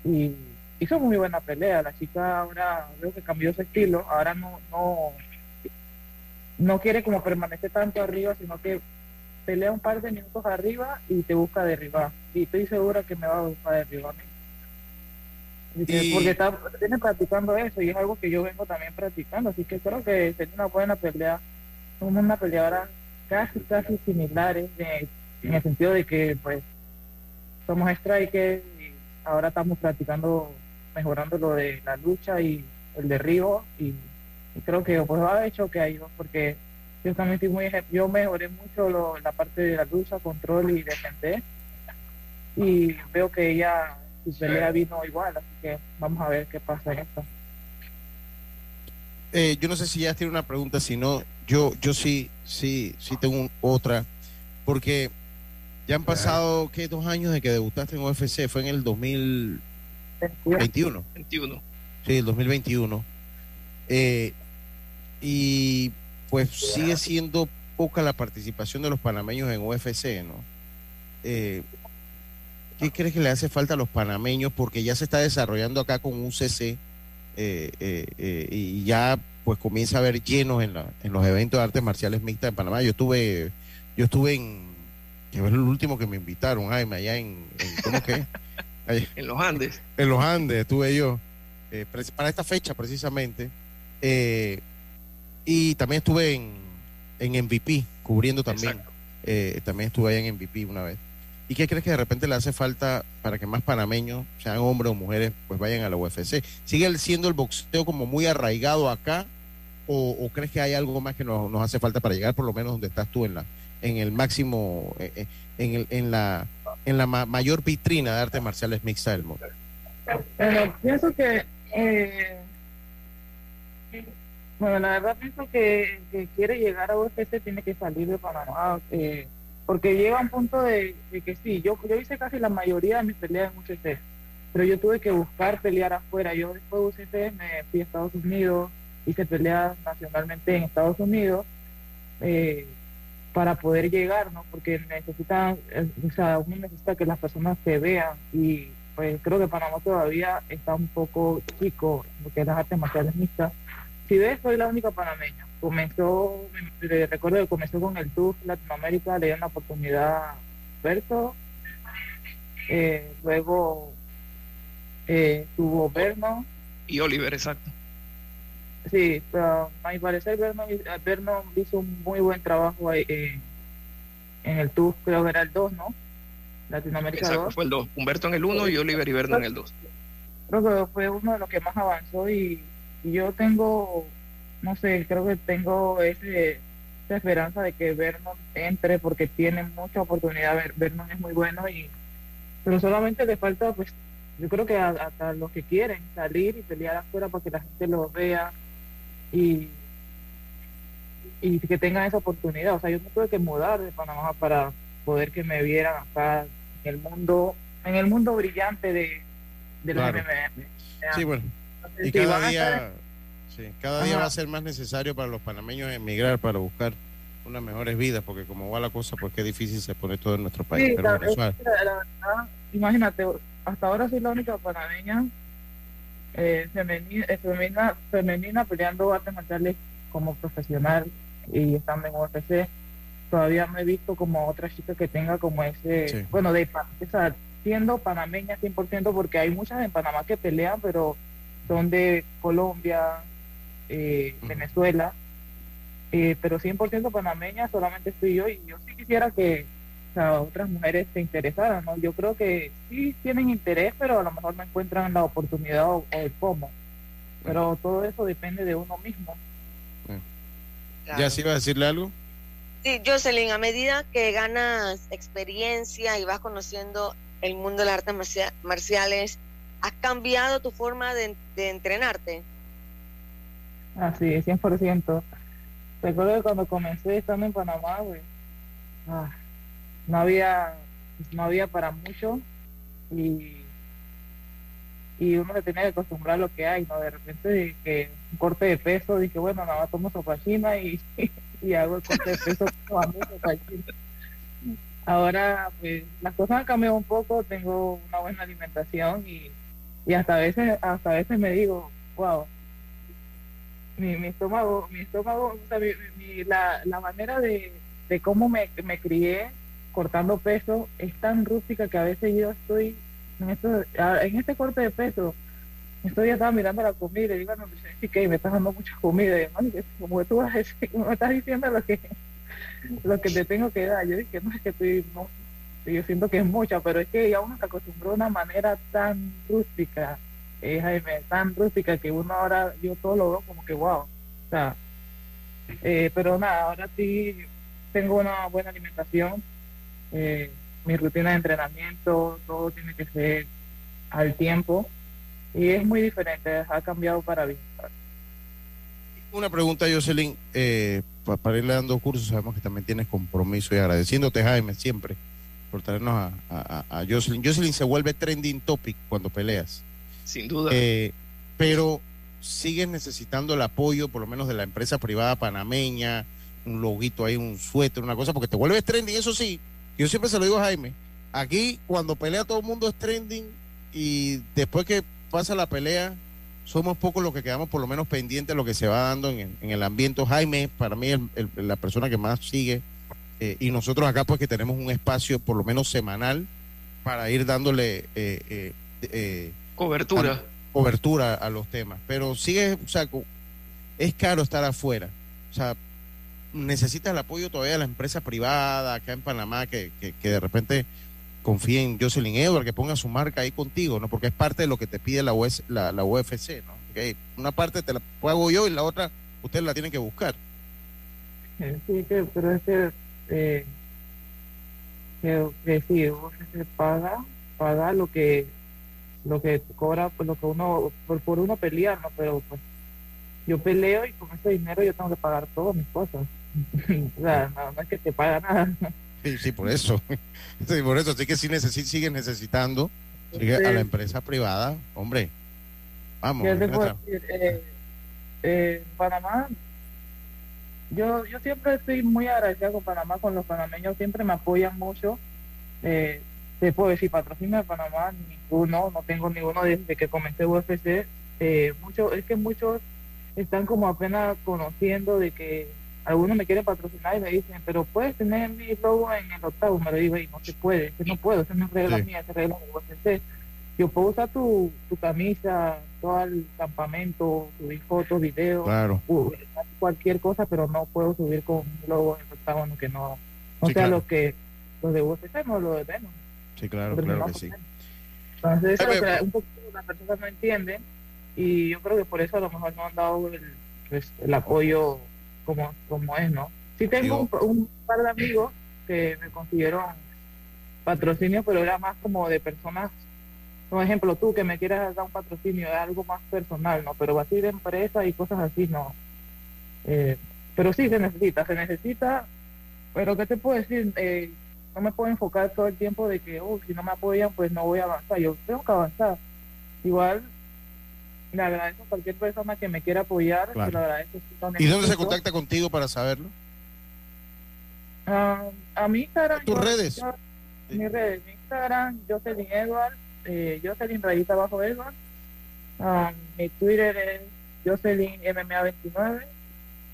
y hizo muy buena pelea. La chica ahora veo que cambió su estilo, ahora no, no, no quiere como permanecer tanto arriba, sino que pelea un par de minutos arriba y te busca derribar. Y estoy segura que me va a buscar derribar. Y... Porque está, viene practicando eso y es algo que yo vengo también practicando. Así que creo que sería una buena pelea. Una peleadora casi, casi similares en el sentido de que, pues, somos strikers y ahora estamos practicando, mejorando lo de la lucha y el derribo. Y, y creo que, pues, ha hecho que hay dos, porque yo también estoy muy yo mejoré mucho lo, la parte de la lucha control y defender y veo que ella su pelea vino igual así que vamos a ver qué pasa en esta eh, yo no sé si ya tiene una pregunta si no yo yo sí sí sí tengo un, otra porque ya han pasado ¿qué? dos años de que debutaste en UFC fue en el 2021 21 sí el 2021 eh, y pues sigue siendo poca la participación de los panameños en UFC, ¿no? Eh, ¿Qué crees que le hace falta a los panameños? Porque ya se está desarrollando acá con UCC eh, eh, eh, y ya pues comienza a haber llenos en, la, en los eventos de artes marciales mixtas en Panamá. Yo estuve, yo estuve en, que fue el último que me invitaron, Jaime, allá en, en ¿cómo que? [LAUGHS] Allá, en los Andes. En los Andes estuve yo, eh, para esta fecha precisamente. Eh, y también estuve en, en MVP, cubriendo también. Eh, también estuve allá en MVP una vez. ¿Y qué crees que de repente le hace falta para que más panameños, sean hombres o mujeres, pues vayan a la UFC? ¿Sigue siendo el boxeo como muy arraigado acá? ¿O, crees que hay algo más que nos, hace falta para llegar por lo menos donde estás tú en la en el máximo, eh, eh, en, el, en la en la mayor vitrina de artes marciales mixtas del mundo? Bueno, pienso que eh, bueno, la verdad pienso que, que quiere llegar a UFC tiene que salir de Panamá. Porque llega un punto de, que sí, yo, yo hice casi la mayoría de mis peleas en UCC, pero yo tuve que buscar pelear afuera. Yo después de UCC me fui a Estados Unidos, hice peleas nacionalmente en Estados Unidos eh, para poder llegar, ¿no? Porque necesitan, eh, o sea, uno necesita que las personas se vean y pues creo que Panamá todavía está un poco chico, porque las artes marciales mixtas. Si ves, soy la única panameña comenzó, recuerdo que comenzó con el Tour Latinoamérica, le dio una oportunidad a Berto, eh, luego eh, tuvo Berno. Y Oliver, exacto. Sí, pero a mi parecer Berno, hizo un muy buen trabajo ahí, eh, en el Tour, creo que era el 2, ¿no? Latinoamérica Exacto, fue el 2. Humberto en el 1 y Oliver y Berno en el 2. Creo que fue uno de los que más avanzó y yo tengo no sé, creo que tengo ese, esa esperanza de que Vernon entre porque tiene mucha oportunidad. Vernon es muy bueno y pero solamente le falta, pues, yo creo que hasta los que quieren salir y pelear afuera para que la gente lo vea y y que tengan esa oportunidad. O sea, yo me tuve que mudar de Panamá para poder que me vieran acá en el mundo, en el mundo brillante de, de los Sí, bueno. Y cada día, cada día va a ser más necesario para los panameños emigrar para buscar unas mejores vidas, porque como va la cosa, pues qué difícil se pone todo en nuestro país. imagínate, hasta ahora soy la única panameña eh, eh, femenina, femenina, peleando artes marciales como profesional y estando en UFC. Todavía no he visto como otra chica que tenga como ese, bueno, de o siendo panameña 100%, porque hay muchas en Panamá que pelean, pero son de Colombia, eh, Venezuela, eh, pero 100% panameña solamente estoy yo y yo sí quisiera que otras mujeres se interesaran, ¿no? Yo creo que sí tienen interés, pero a lo mejor no encuentran la oportunidad o, el cómo. Pero todo eso depende de uno mismo. ¿Ya sí iba a decirle algo? Sí, Jocelyn, a medida que ganas experiencia y vas conociendo el mundo de las artes marciales, ¿has cambiado tu forma de entrenarte? Así, 100%. Recuerdo que cuando comencé estando en Panamá, ah, no había no había para mucho y y uno se tenía que acostumbrar a lo que hay, ¿no? De repente que un corte de peso, dije, bueno, nada, tomo sopachina y, [LAUGHS] y hago el corte de peso [LAUGHS] Ahora, pues, las cosas han cambiado un poco, tengo una buena alimentación y, y hasta a veces, hasta veces me digo, wow, mi, mi estómago, mi estómago, la, la manera de, de cómo me, me crié cortando peso es tan rústica que a veces yo estoy en, esto, en este corte de peso estoy ya estaba mirando la comida y digo no sí que me estás dando mucha comida y como tú vas a decir, [LAUGHS] me estás diciendo lo que lo que te tengo que dar yo dije no es que estoy yo siento que es mucha pero es que ya uno se acostumbró a una manera tan rústica eh, Jaime, tan rústica que uno ahora, yo todo lo veo como que wow. O sea, eh, pero nada, ahora sí tengo una buena alimentación, eh, mi rutina de entrenamiento, todo tiene que ser al tiempo y es muy diferente, ha cambiado para bien. Una pregunta, Jocelyn, eh, para irle dando cursos, sabemos que también tienes compromiso y agradeciéndote, Jaime, siempre por traernos a, a, a Jocelyn. Jocelyn se vuelve trending topic cuando peleas. Sin duda. Eh, pero sigues necesitando el apoyo, por lo menos de la empresa privada panameña, un loguito ahí, un suéter, una cosa, porque te vuelves trending, eso sí. Yo siempre se lo digo a Jaime. Aquí, cuando pelea todo el mundo es trending y después que pasa la pelea, somos pocos los que quedamos por lo menos pendientes de lo que se va dando en, el ambiente. Jaime, para mí, es la persona que más sigue. Eh, y nosotros acá, pues que tenemos un espacio por lo menos semanal para ir dándole eh, eh cobertura. cobertura a los temas. Pero sigue, o sea, es caro estar afuera. O sea, necesitas el apoyo todavía de la empresa privada acá en Panamá que, que, de repente confíe en Jocelyn Edward, que ponga su marca ahí contigo, ¿no? Porque es parte de lo que te pide la, la, la UFC, ¿no? una parte te la pago yo y la otra ustedes la tienen que buscar. Sí, pero es que, eh, que, que sí, UFC paga, paga lo que lo que cobra, pues lo que uno, por, por uno pelear, ¿no? Pero pues yo peleo y con ese dinero yo tengo que pagar todas mis cosas. [LAUGHS] o sea, nada más que te paga nada. Sí, sí, por eso. [LAUGHS] Sí, por eso. Sí que sí necesi siguen necesitando a la empresa privada. Hombre, vamos. Eh, eh, Panamá, yo, yo siempre estoy muy agradecida con Panamá, con los panameños. Siempre me apoyan mucho. Eh, te puedo decir, patrocinio de Panamá, ninguno. No tengo ninguno desde que comencé UFC. Eh, mucho, es que muchos están como apenas conociendo de que algunos me quieren patrocinar y me dicen, pero puedes tener mi logo en el octavo. Me lo digo, y no se puede, que no puedo, esa no es regla mía, esa regla de UFC. Yo puedo usar tu, tu camisa, todo el campamento, subir fotos, videos, cualquier cosa, pero no puedo subir con mi logo en el octavo, que no, no sea lo que los de UFC no lo debemos. Sí, claro, claro que sí. Entonces, un poco las personas no entienden y yo creo que por eso a lo mejor no han dado el, pues, el apoyo como, como es, ¿no? Sí tengo un, par de amigos que me consiguieron patrocinio, pero era más como de personas, por ejemplo, tú que me quieras dar un patrocinio, es algo más personal, ¿no? Pero así de empresa y cosas así, no. Eh, pero sí se necesita, se necesita, pero ¿qué te puedo decir? Eh, no me puedo enfocar todo el tiempo de que, oh, si no me apoyan, pues no voy a avanzar. Yo tengo que avanzar. Igual le agradezco a cualquier persona que me quiera apoyar. agradezco, ¿Y dónde se contacta contigo para saberlo? Ah, a mi Instagram. ¿Tus redes? Mi redes. Mi Instagram, Jocelyn Edward, eh, Jocelyn Rayita Bajo Edward. Ah, mi Twitter es Jocelyn MMA29.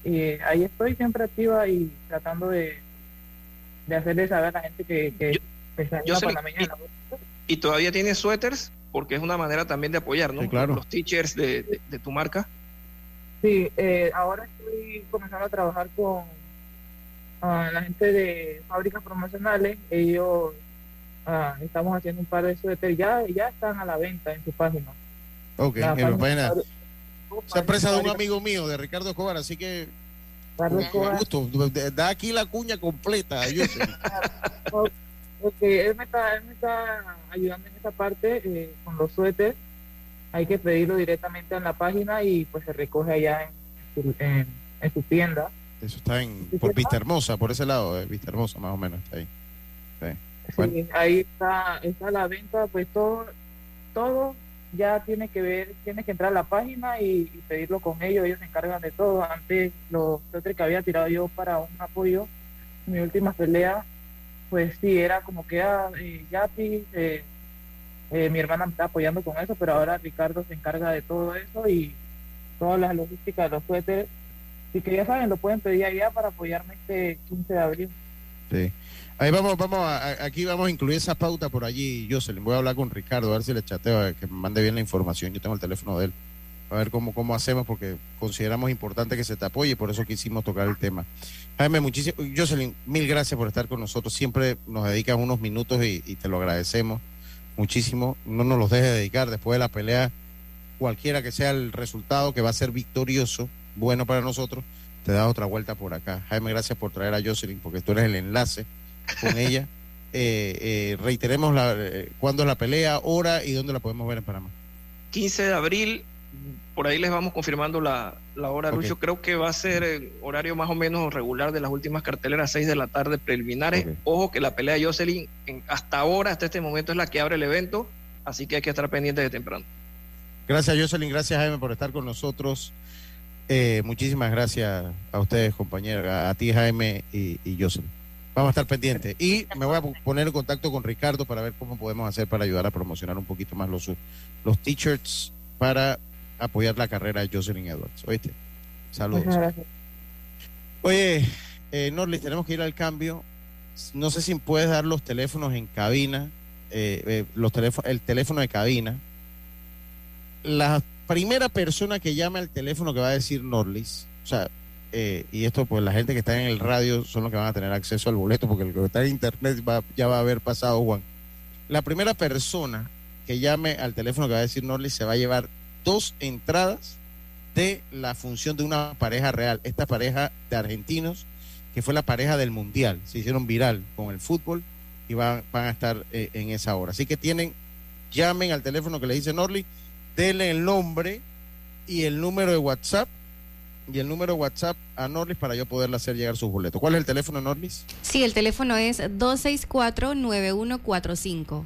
Y ahí estoy siempre activa y tratando de, de hacerle saber a la gente que, que la mañana. ¿Y, todavía tienes suéteres? porque es una manera también de apoyar, ¿no? Los teachers de, tu marca. Sí, eh, ahora estoy comenzando a trabajar con ah, la gente de fábricas promocionales. Ellos ah, estamos haciendo un par de suéteres, ya, ya están a la venta en su página. Ok, en la página. Se empresa de un amigo mío, de Ricardo Escobar, así que gusto. Da aquí la cuña completa. Porque [LAUGHS] él me está, él me está ayudando en esa parte eh, con los suéteres. Hay que pedirlo directamente en la página y pues se recoge allá en su, en, su tienda. Eso está en por Vista Hermosa, por ese lado, Vista Hermosa más o menos está ahí. Sí. ahí está, está la venta, pues todo, todo ya tiene que ver, tiene que entrar a la página y, pedirlo con ellos, ellos se encargan de todo. Antes los suéteres que había tirado yo para un apoyo, mi última pelea, pues sí, era como que ah, eh, eh, eh, mi hermana me está apoyando con eso, pero ahora Ricardo se encarga de todo eso y todas las logísticas de los suéteres. Así que ya saben, lo pueden pedir allá para apoyarme este 15 de abril. Sí. Ahí vamos, vamos a, aquí vamos a incluir esa pauta por allí, Jocelyn. Voy a hablar con Ricardo, a ver si le chateo, que me mande bien la información. Yo tengo el teléfono de él. A ver cómo, cómo hacemos, porque consideramos importante que se te apoye y por eso quisimos tocar el tema. Jaime, muchísimo. Jocelyn, mil gracias por estar con nosotros. Siempre nos dedicas unos minutos y, te lo agradecemos muchísimo. No nos los dejes dedicar después de la pelea, cualquiera que sea el resultado, que va a ser victorioso, bueno para nosotros, te da otra vuelta por acá. Jaime, gracias por traer a Jocelyn, porque tú eres el enlace con ella. Eh, eh, reiteremos la, eh, cuándo es la pelea, hora y dónde la podemos ver en Panamá. 15 de abril, por ahí les vamos confirmando la, hora, Lucho. Creo que va a ser el horario más o menos regular de las últimas carteleras, 6 de la tarde preliminares. Ojo que la pelea de Jocelyn hasta ahora, hasta este momento, es la que abre el evento, así que hay que estar pendientes de temprano. Gracias, Jocelyn. Gracias, Jaime, por estar con nosotros. Eh, muchísimas gracias a ustedes, compañeros, a, ti, Jaime y, y Jocelyn. Vamos a estar pendientes. Y me voy a poner en contacto con Ricardo para ver cómo podemos hacer para ayudar a promocionar un poquito más los, los t-shirts para apoyar la carrera de Jocelyn Edwards. ¿Oíste? Saludos. Oye, eh, Norlis, tenemos que ir al cambio. No sé si puedes dar los teléfonos en cabina, eh, eh, los teléfonos, el teléfono de cabina. La primera persona que llame al teléfono que va a decir Norlis, o sea, eh, y esto pues la gente que está en el radio son los que van a tener acceso al boleto, porque el que está en internet ya va a haber pasado, Juan. La primera persona que llame al teléfono que va a decir Norlis se va a llevar dos entradas de la función de una pareja real. Esta pareja de argentinos, que fue la pareja del Mundial, se hicieron viral con el fútbol y van, van a estar eh, en esa hora. Así que tienen, llamen al teléfono que le dice Norli, denle el nombre y el número de WhatsApp y el número de WhatsApp a Norlis para yo poderle hacer llegar sus boletos. ¿Cuál es el teléfono, Norlis? Sí, el teléfono es 264-9145.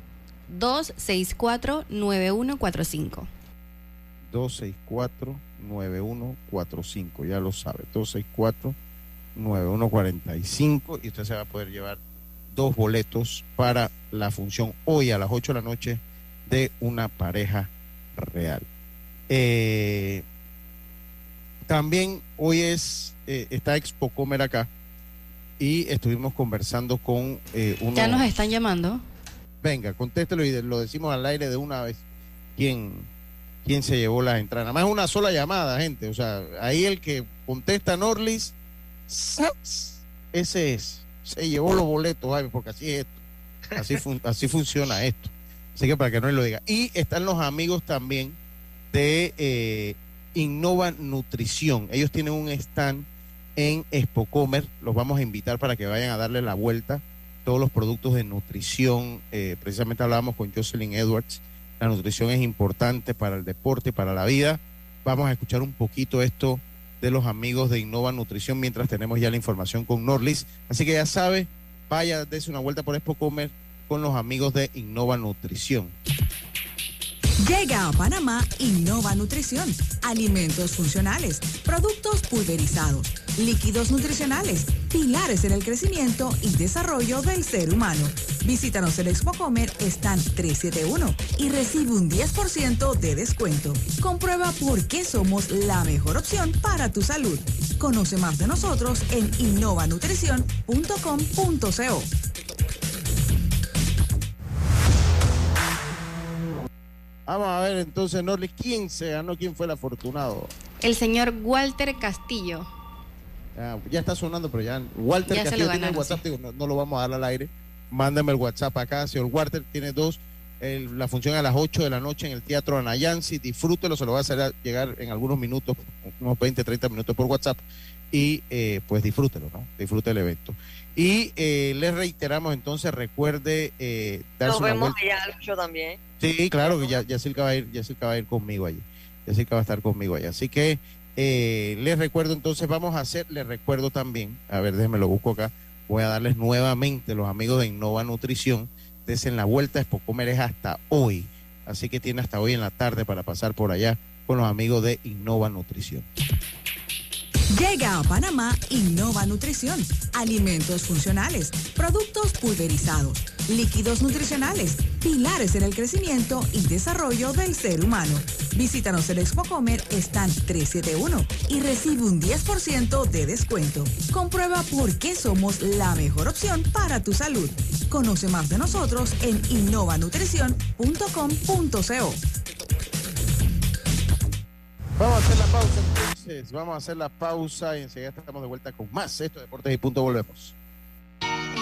264-9145. 264-9145, ya lo sabe. 264-9145 y usted se va a poder llevar dos boletos para la función hoy a las 8 de la noche de una pareja real. Eh, también hoy es, eh, está Expo Comer acá y estuvimos conversando con eh, uno. Ya nos están llamando. Venga, contéstelo y lo decimos al aire de una vez. ¿Quién, quién se llevó las entradas? Nada más una sola llamada, gente. O sea, ahí el que contesta Norlis, ese es. Se llevó los boletos, porque así es esto. Así, [LAUGHS] así funciona esto. Así que para que no lo diga. Y están los amigos también de eh, Innova Nutrición. Ellos tienen un stand en Expo Comer. Los vamos a invitar para que vayan a darle la vuelta. Todos los productos de nutrición. Eh, precisamente hablábamos con Jocelyn Edwards. La nutrición es importante para el deporte, y para la vida. Vamos a escuchar un poquito esto de los amigos de Innova Nutrición mientras tenemos ya la información con Norlis. Así que ya sabe, vaya, dése una vuelta por Expo Comer con los amigos de Innova Nutrición. Llega a Panamá Innova Nutrición. Alimentos funcionales, productos pulverizados, líquidos nutricionales, pilares en el crecimiento y desarrollo del ser humano. Visítanos en Expo Comer Stand 371 y recibe un 10% de descuento. Comprueba por qué somos la mejor opción para tu salud. Conoce más de nosotros en innovanutrición.com.co. Vamos a ver entonces, Norli, ¿quién se ganó? ¿Quién fue el afortunado? El señor Walter Castillo. Ah, ya está sonando, pero ya Walter Castillo tiene el WhatsApp, no, lo vamos a dar al aire. Mándame el WhatsApp acá, señor Walter, tiene dos. la función a las 8 de la noche en el Teatro Anayansi. Disfrútelo, se lo va a hacer llegar en algunos minutos, unos 20, 30 minutos por WhatsApp. Y eh, pues disfrútelo, ¿no? Disfrute el evento. Y eh, les reiteramos entonces, recuerde eh, darse Nos vemos allá, yo también. Sí, claro, que ya, ya va a ir, ya va a ir conmigo allí. Ya va a estar conmigo allí. Así que eh, les recuerdo entonces, vamos a hacer, les recuerdo también, a ver, déjenme lo busco acá, voy a darles nuevamente los amigos de Innova Nutrición, en la vuelta, Expo Comer es hasta hoy, así que tiene hasta hoy en la tarde para pasar por allá con los amigos de Innova Nutrición. Llega a Panamá Innova Nutrición. Alimentos funcionales, productos pulverizados, líquidos nutricionales, pilares en el crecimiento y desarrollo del ser humano. Visítanos en Expo Comer Stand 371 y recibe un 10% de descuento. Comprueba por qué somos la mejor opción para tu salud. Conoce más de nosotros en innovanutrición.com.co. Vamos a hacer la pausa vamos a hacer la pausa y enseguida estamos de vuelta con más esto Deportes y Punto, volvemos.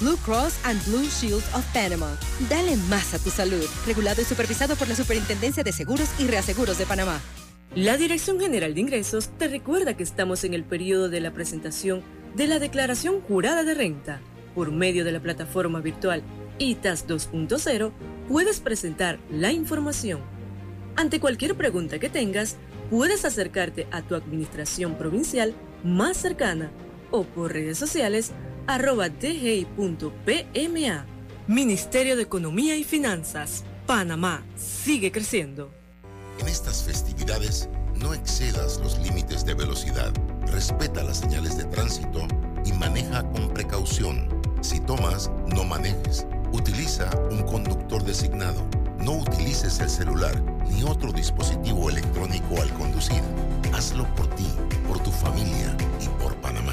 Blue Cross and Blue Shield of Panama. Dale más a tu salud. Regulado y supervisado por la Superintendencia de Seguros y Reaseguros de Panamá. La Dirección General de Ingresos te recuerda que estamos en el periodo de la presentación de la Declaración Jurada de Renta. Por medio de la plataforma virtual ITAS 2.0 puedes presentar la información. Ante cualquier pregunta que tengas, puedes acercarte a tu administración provincial más cercana o por redes sociales arroba dgi.pma. Ministerio de Economía y Finanzas, Panamá, sigue creciendo. En estas festividades, no excedas los límites de velocidad, respeta las señales de tránsito y maneja con precaución. Si tomas, no manejes. Utiliza un conductor designado No utilices el celular ni otro dispositivo electrónico al conducir. Hazlo por ti, por tu familia y por Panamá.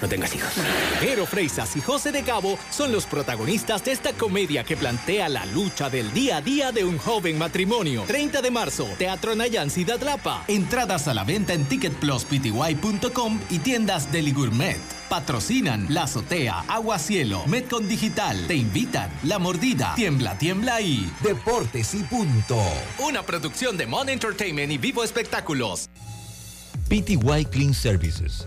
no tengas hijos. Jero Freisas y José de Cabo son los protagonistas de esta comedia que plantea la lucha del día a día de un joven matrimonio. 30 de marzo, Teatro Nayan Ciudad Lapa. Entradas a la venta en ticketpluspty.com y tiendas Gourmet. Patrocinan La Azotea, Agua Cielo, Metcon Digital. Te invitan La Mordida, Tiembla, Tiembla y Deportes y Punto. Una producción de Mon Entertainment y Vivo Espectáculos. PTY Clean Services.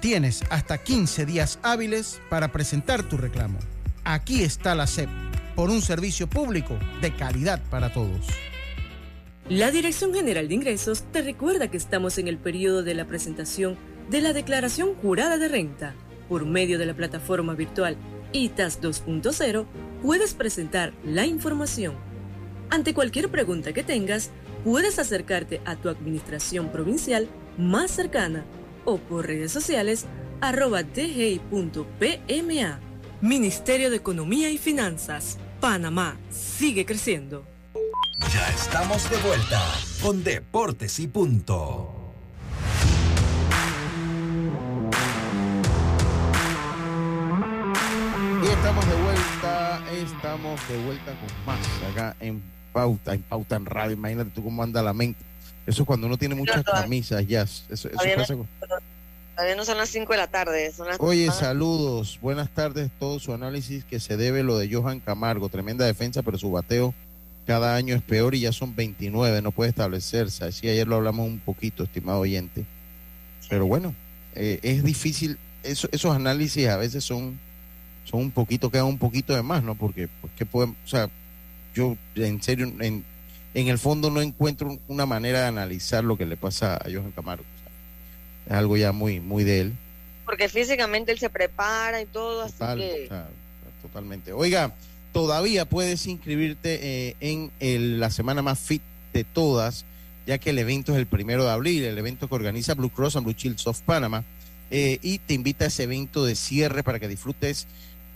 Tienes hasta 15 días hábiles para presentar tu reclamo. Aquí está la SEP, por un servicio público de calidad para todos. La Dirección General de Ingresos te recuerda que estamos en el periodo de la presentación de la Declaración Jurada de Renta. Por medio de la plataforma virtual ITAS 2.0, puedes presentar la información. Ante cualquier pregunta que tengas, puedes acercarte a tu administración provincial más cercana o por redes sociales arroba dgi.pma. Ministerio de Economía y Finanzas. Panamá sigue creciendo. Ya estamos de vuelta con Deportes y Punto. Y estamos de vuelta, estamos de vuelta con más acá en Pauta, en Pauta en Radio. Imagínate tú cómo anda la mente. Eso es cuando uno tiene muchas camisas, ya. Eso, eso Todavía, pasa no, con- todavía no son las 5 de la tarde. Son las Oye, saludos. Buenas tardes. Todo su análisis que se debe lo de Johan Camargo. Tremenda defensa, pero su bateo cada año es peor y ya son 29. No puede establecerse. Así ayer lo hablamos un poquito, estimado oyente. Pero bueno, eh, es difícil. Eso, esos análisis a veces son, son un poquito, quedan un poquito de más, ¿no? Porque, pues, ¿qué podemos? O sea, yo en serio, en, en el fondo no encuentro una manera de analizar lo que le pasa a Johan Camargo. O sea, es algo ya muy, muy de él. Porque físicamente él se prepara y todo, así Total, que... o sea, totalmente. Oiga, todavía puedes inscribirte eh, en el- la semana más fit de todas, ya que el evento es el primero de abril, el evento que organiza Blue Cross and Blue Shields of Panama, eh, y te invita a ese evento de cierre para que disfrutes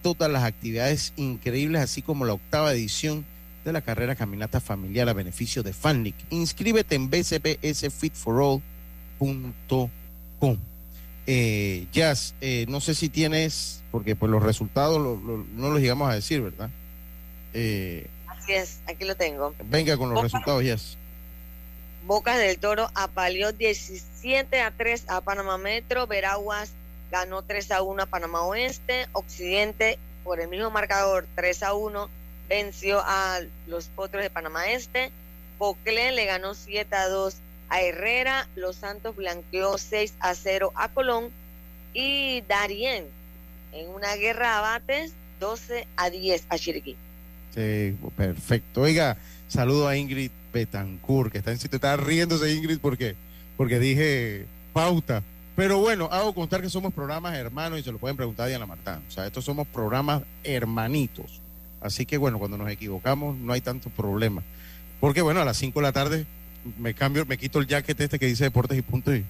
todas las actividades increíbles, así como la octava edición de la carrera Caminata Familiar a beneficio de FANLIC. Inscríbete en bcpsfitforall.com. Eh, Jazz, eh, no sé si tienes, porque pues los resultados lo- lo- no los llegamos a decir, ¿verdad? Eh, Así es, aquí lo tengo. venga con los resultados, Jazz. Bocas del Toro apaleó 17 a 3 a Panamá Metro, Veraguas ganó 3 a 1 a Panamá Oeste, Occidente por el mismo marcador 3 a 1 venció a los Potros de Panamá Este, Poclé le ganó 7 a 2 a Herrera, Los Santos blanqueó 6 a 0 a Colón y Darien en una guerra a bates 12 a 10 a Chiriquí. Sí, perfecto. Oiga, saludo a Ingrid Betancourt, que está en sitio, está riéndose Ingrid porque, porque dije pauta. Pero bueno, hago constar que somos programas hermanos y se lo pueden preguntar a Diana Martán. O sea, estos somos programas hermanitos. Así que bueno, cuando nos equivocamos no hay tanto problema. Porque bueno, a las 5 de la tarde me cambio, me quito el jacket este que dice deportes y punto y,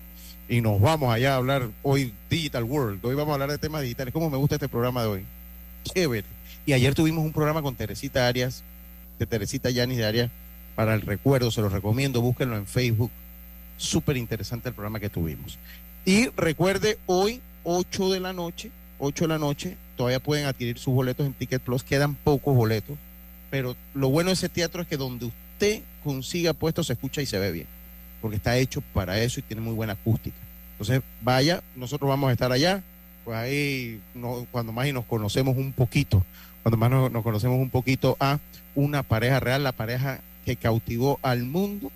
y nos vamos allá a hablar hoy Digital World. Hoy vamos a hablar de temas digitales. ¿Cómo me gusta este programa de hoy? Y ayer tuvimos un programa con Teresita Arias, de Teresita Yanis de Arias, para el recuerdo, se los recomiendo, búsquenlo en Facebook. Súper interesante el programa que tuvimos. Y recuerde, hoy 8 de la noche, 8 de la noche, todavía pueden adquirir sus boletos en Ticket Plus, quedan pocos boletos, pero lo bueno de ese teatro es que donde usted consiga puestos se escucha y se ve bien, porque está hecho para eso y tiene muy buena acústica. Entonces, vaya, nosotros vamos a estar allá, pues ahí cuando más y nos conocemos un poquito, cuando más nos, conocemos un poquito a una pareja real, la pareja que cautivó al mundo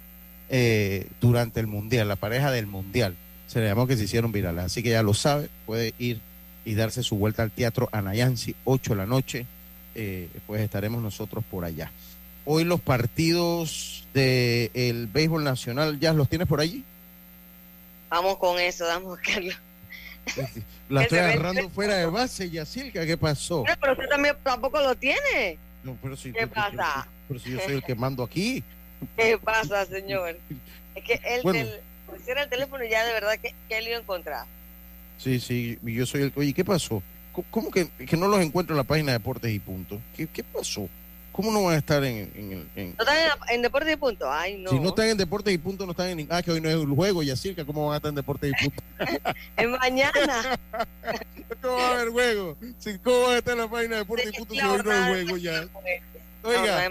eh, durante el Mundial, la pareja del Mundial. Se le llamó que se hicieron virales. Así que ya lo sabe, puede ir y darse su vuelta al Teatro Anayansi, 8 de la noche. Eh, pues estaremos nosotros por allá. Hoy los partidos del béisbol nacional, ¿ya los tienes por allí? Vamos con eso, vamos [LAUGHS] a La estoy agarrando fuera de base, Yacilca, ¿qué pasó? pero usted también tampoco lo tiene. No, pero si, ¿Qué pasa? Pero, si yo soy el que mando aquí. [LAUGHS] ¿Qué pasa, señor? [LAUGHS] Es que él, bueno. el teléfono y ya de verdad que, que él iba a encontrar. Sí, sí, yo soy el... Oye, ¿qué pasó? ¿Cómo que, que no los encuentro en la página de Deportes y Punto? ¿Qué, qué pasó? ¿Cómo no van a estar en, en, en... ¿No están en, Deportes y Punto? Ay, no. Si no están en Deportes y Punto, no están en... Ah, que hoy no es el juego, y así que ¿cómo van a estar en Deportes y Punto? [LAUGHS] en mañana. [LAUGHS] ¿Cómo va a haber juego? ¿Cómo va a estar en la página de Deportes y Punto si hoy no es juego ya? Oiga,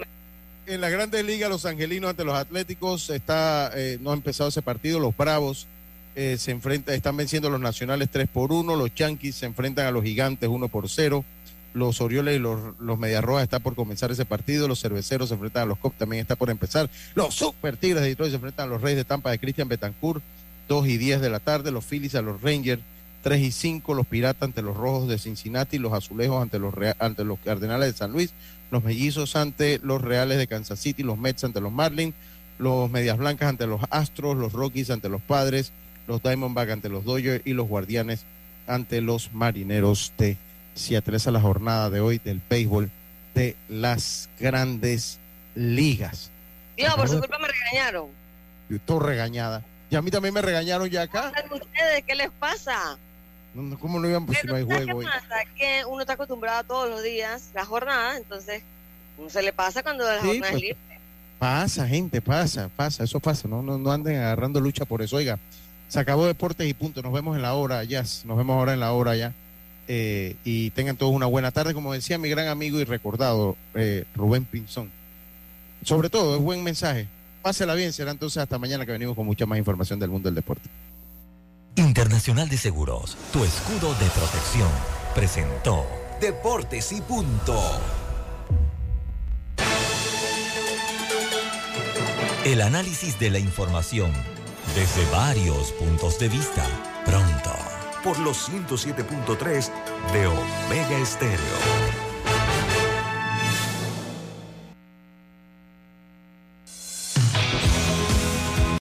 en la Grandes Ligas, los angelinos ante los atléticos, está, eh, no ha empezado ese partido, los bravos eh, se enfrentan, están venciendo los nacionales 3 por 1, los yankees se enfrentan a los gigantes 1 por 0, los Orioles y los, los Rojas está por comenzar ese partido, los cerveceros se enfrentan a los Cops, también está por empezar, los Super Tigres de Detroit se enfrentan a los Reyes de Tampa de Christian Betancourt, 2 y 10 de la tarde, los Phillies a los Rangers, 3 y 5, los Piratas ante los Rojos de Cincinnati, los Azulejos ante los, ante los Cardenales de San Luis, los Mellizos ante los Reales de Kansas City, los Mets ante los Marlins, los Medias Blancas ante los Astros, los Rockies ante los Padres, los Diamondbacks ante los Dodgers y los Guardianes ante los Marineros de Seattle. Esa es la jornada de hoy del béisbol de las grandes ligas. Dios, por su culpa me regañaron. Yo estoy regañada. Y a mí también me regañaron ya acá. ustedes? ¿Qué les pasa? ¿Cómo no iban? Pues si no hay juego. ¿Qué pasa? Que uno está acostumbrado todos los días la jornada, entonces uno se le pasa cuando la jornada es pues, libre. Pasa, gente, pasa, pasa, eso pasa. No, no, no anden agarrando lucha por eso. Oiga, se acabó Deportes y punto. Nos vemos en la hora, ya. Nos vemos ahora en la hora ya. Eh, y tengan todos una buena tarde, como decía mi gran amigo y recordado eh, Rubén Pinzón. Sobre todo, es buen mensaje. Pásela bien, será entonces hasta mañana que venimos con mucha más información del mundo del deporte. Internacional de Seguros, tu escudo de protección, presentó Deportes y punto. El análisis de la información desde varios puntos de vista. Pronto. Por los 107.3 de Omega Estéreo.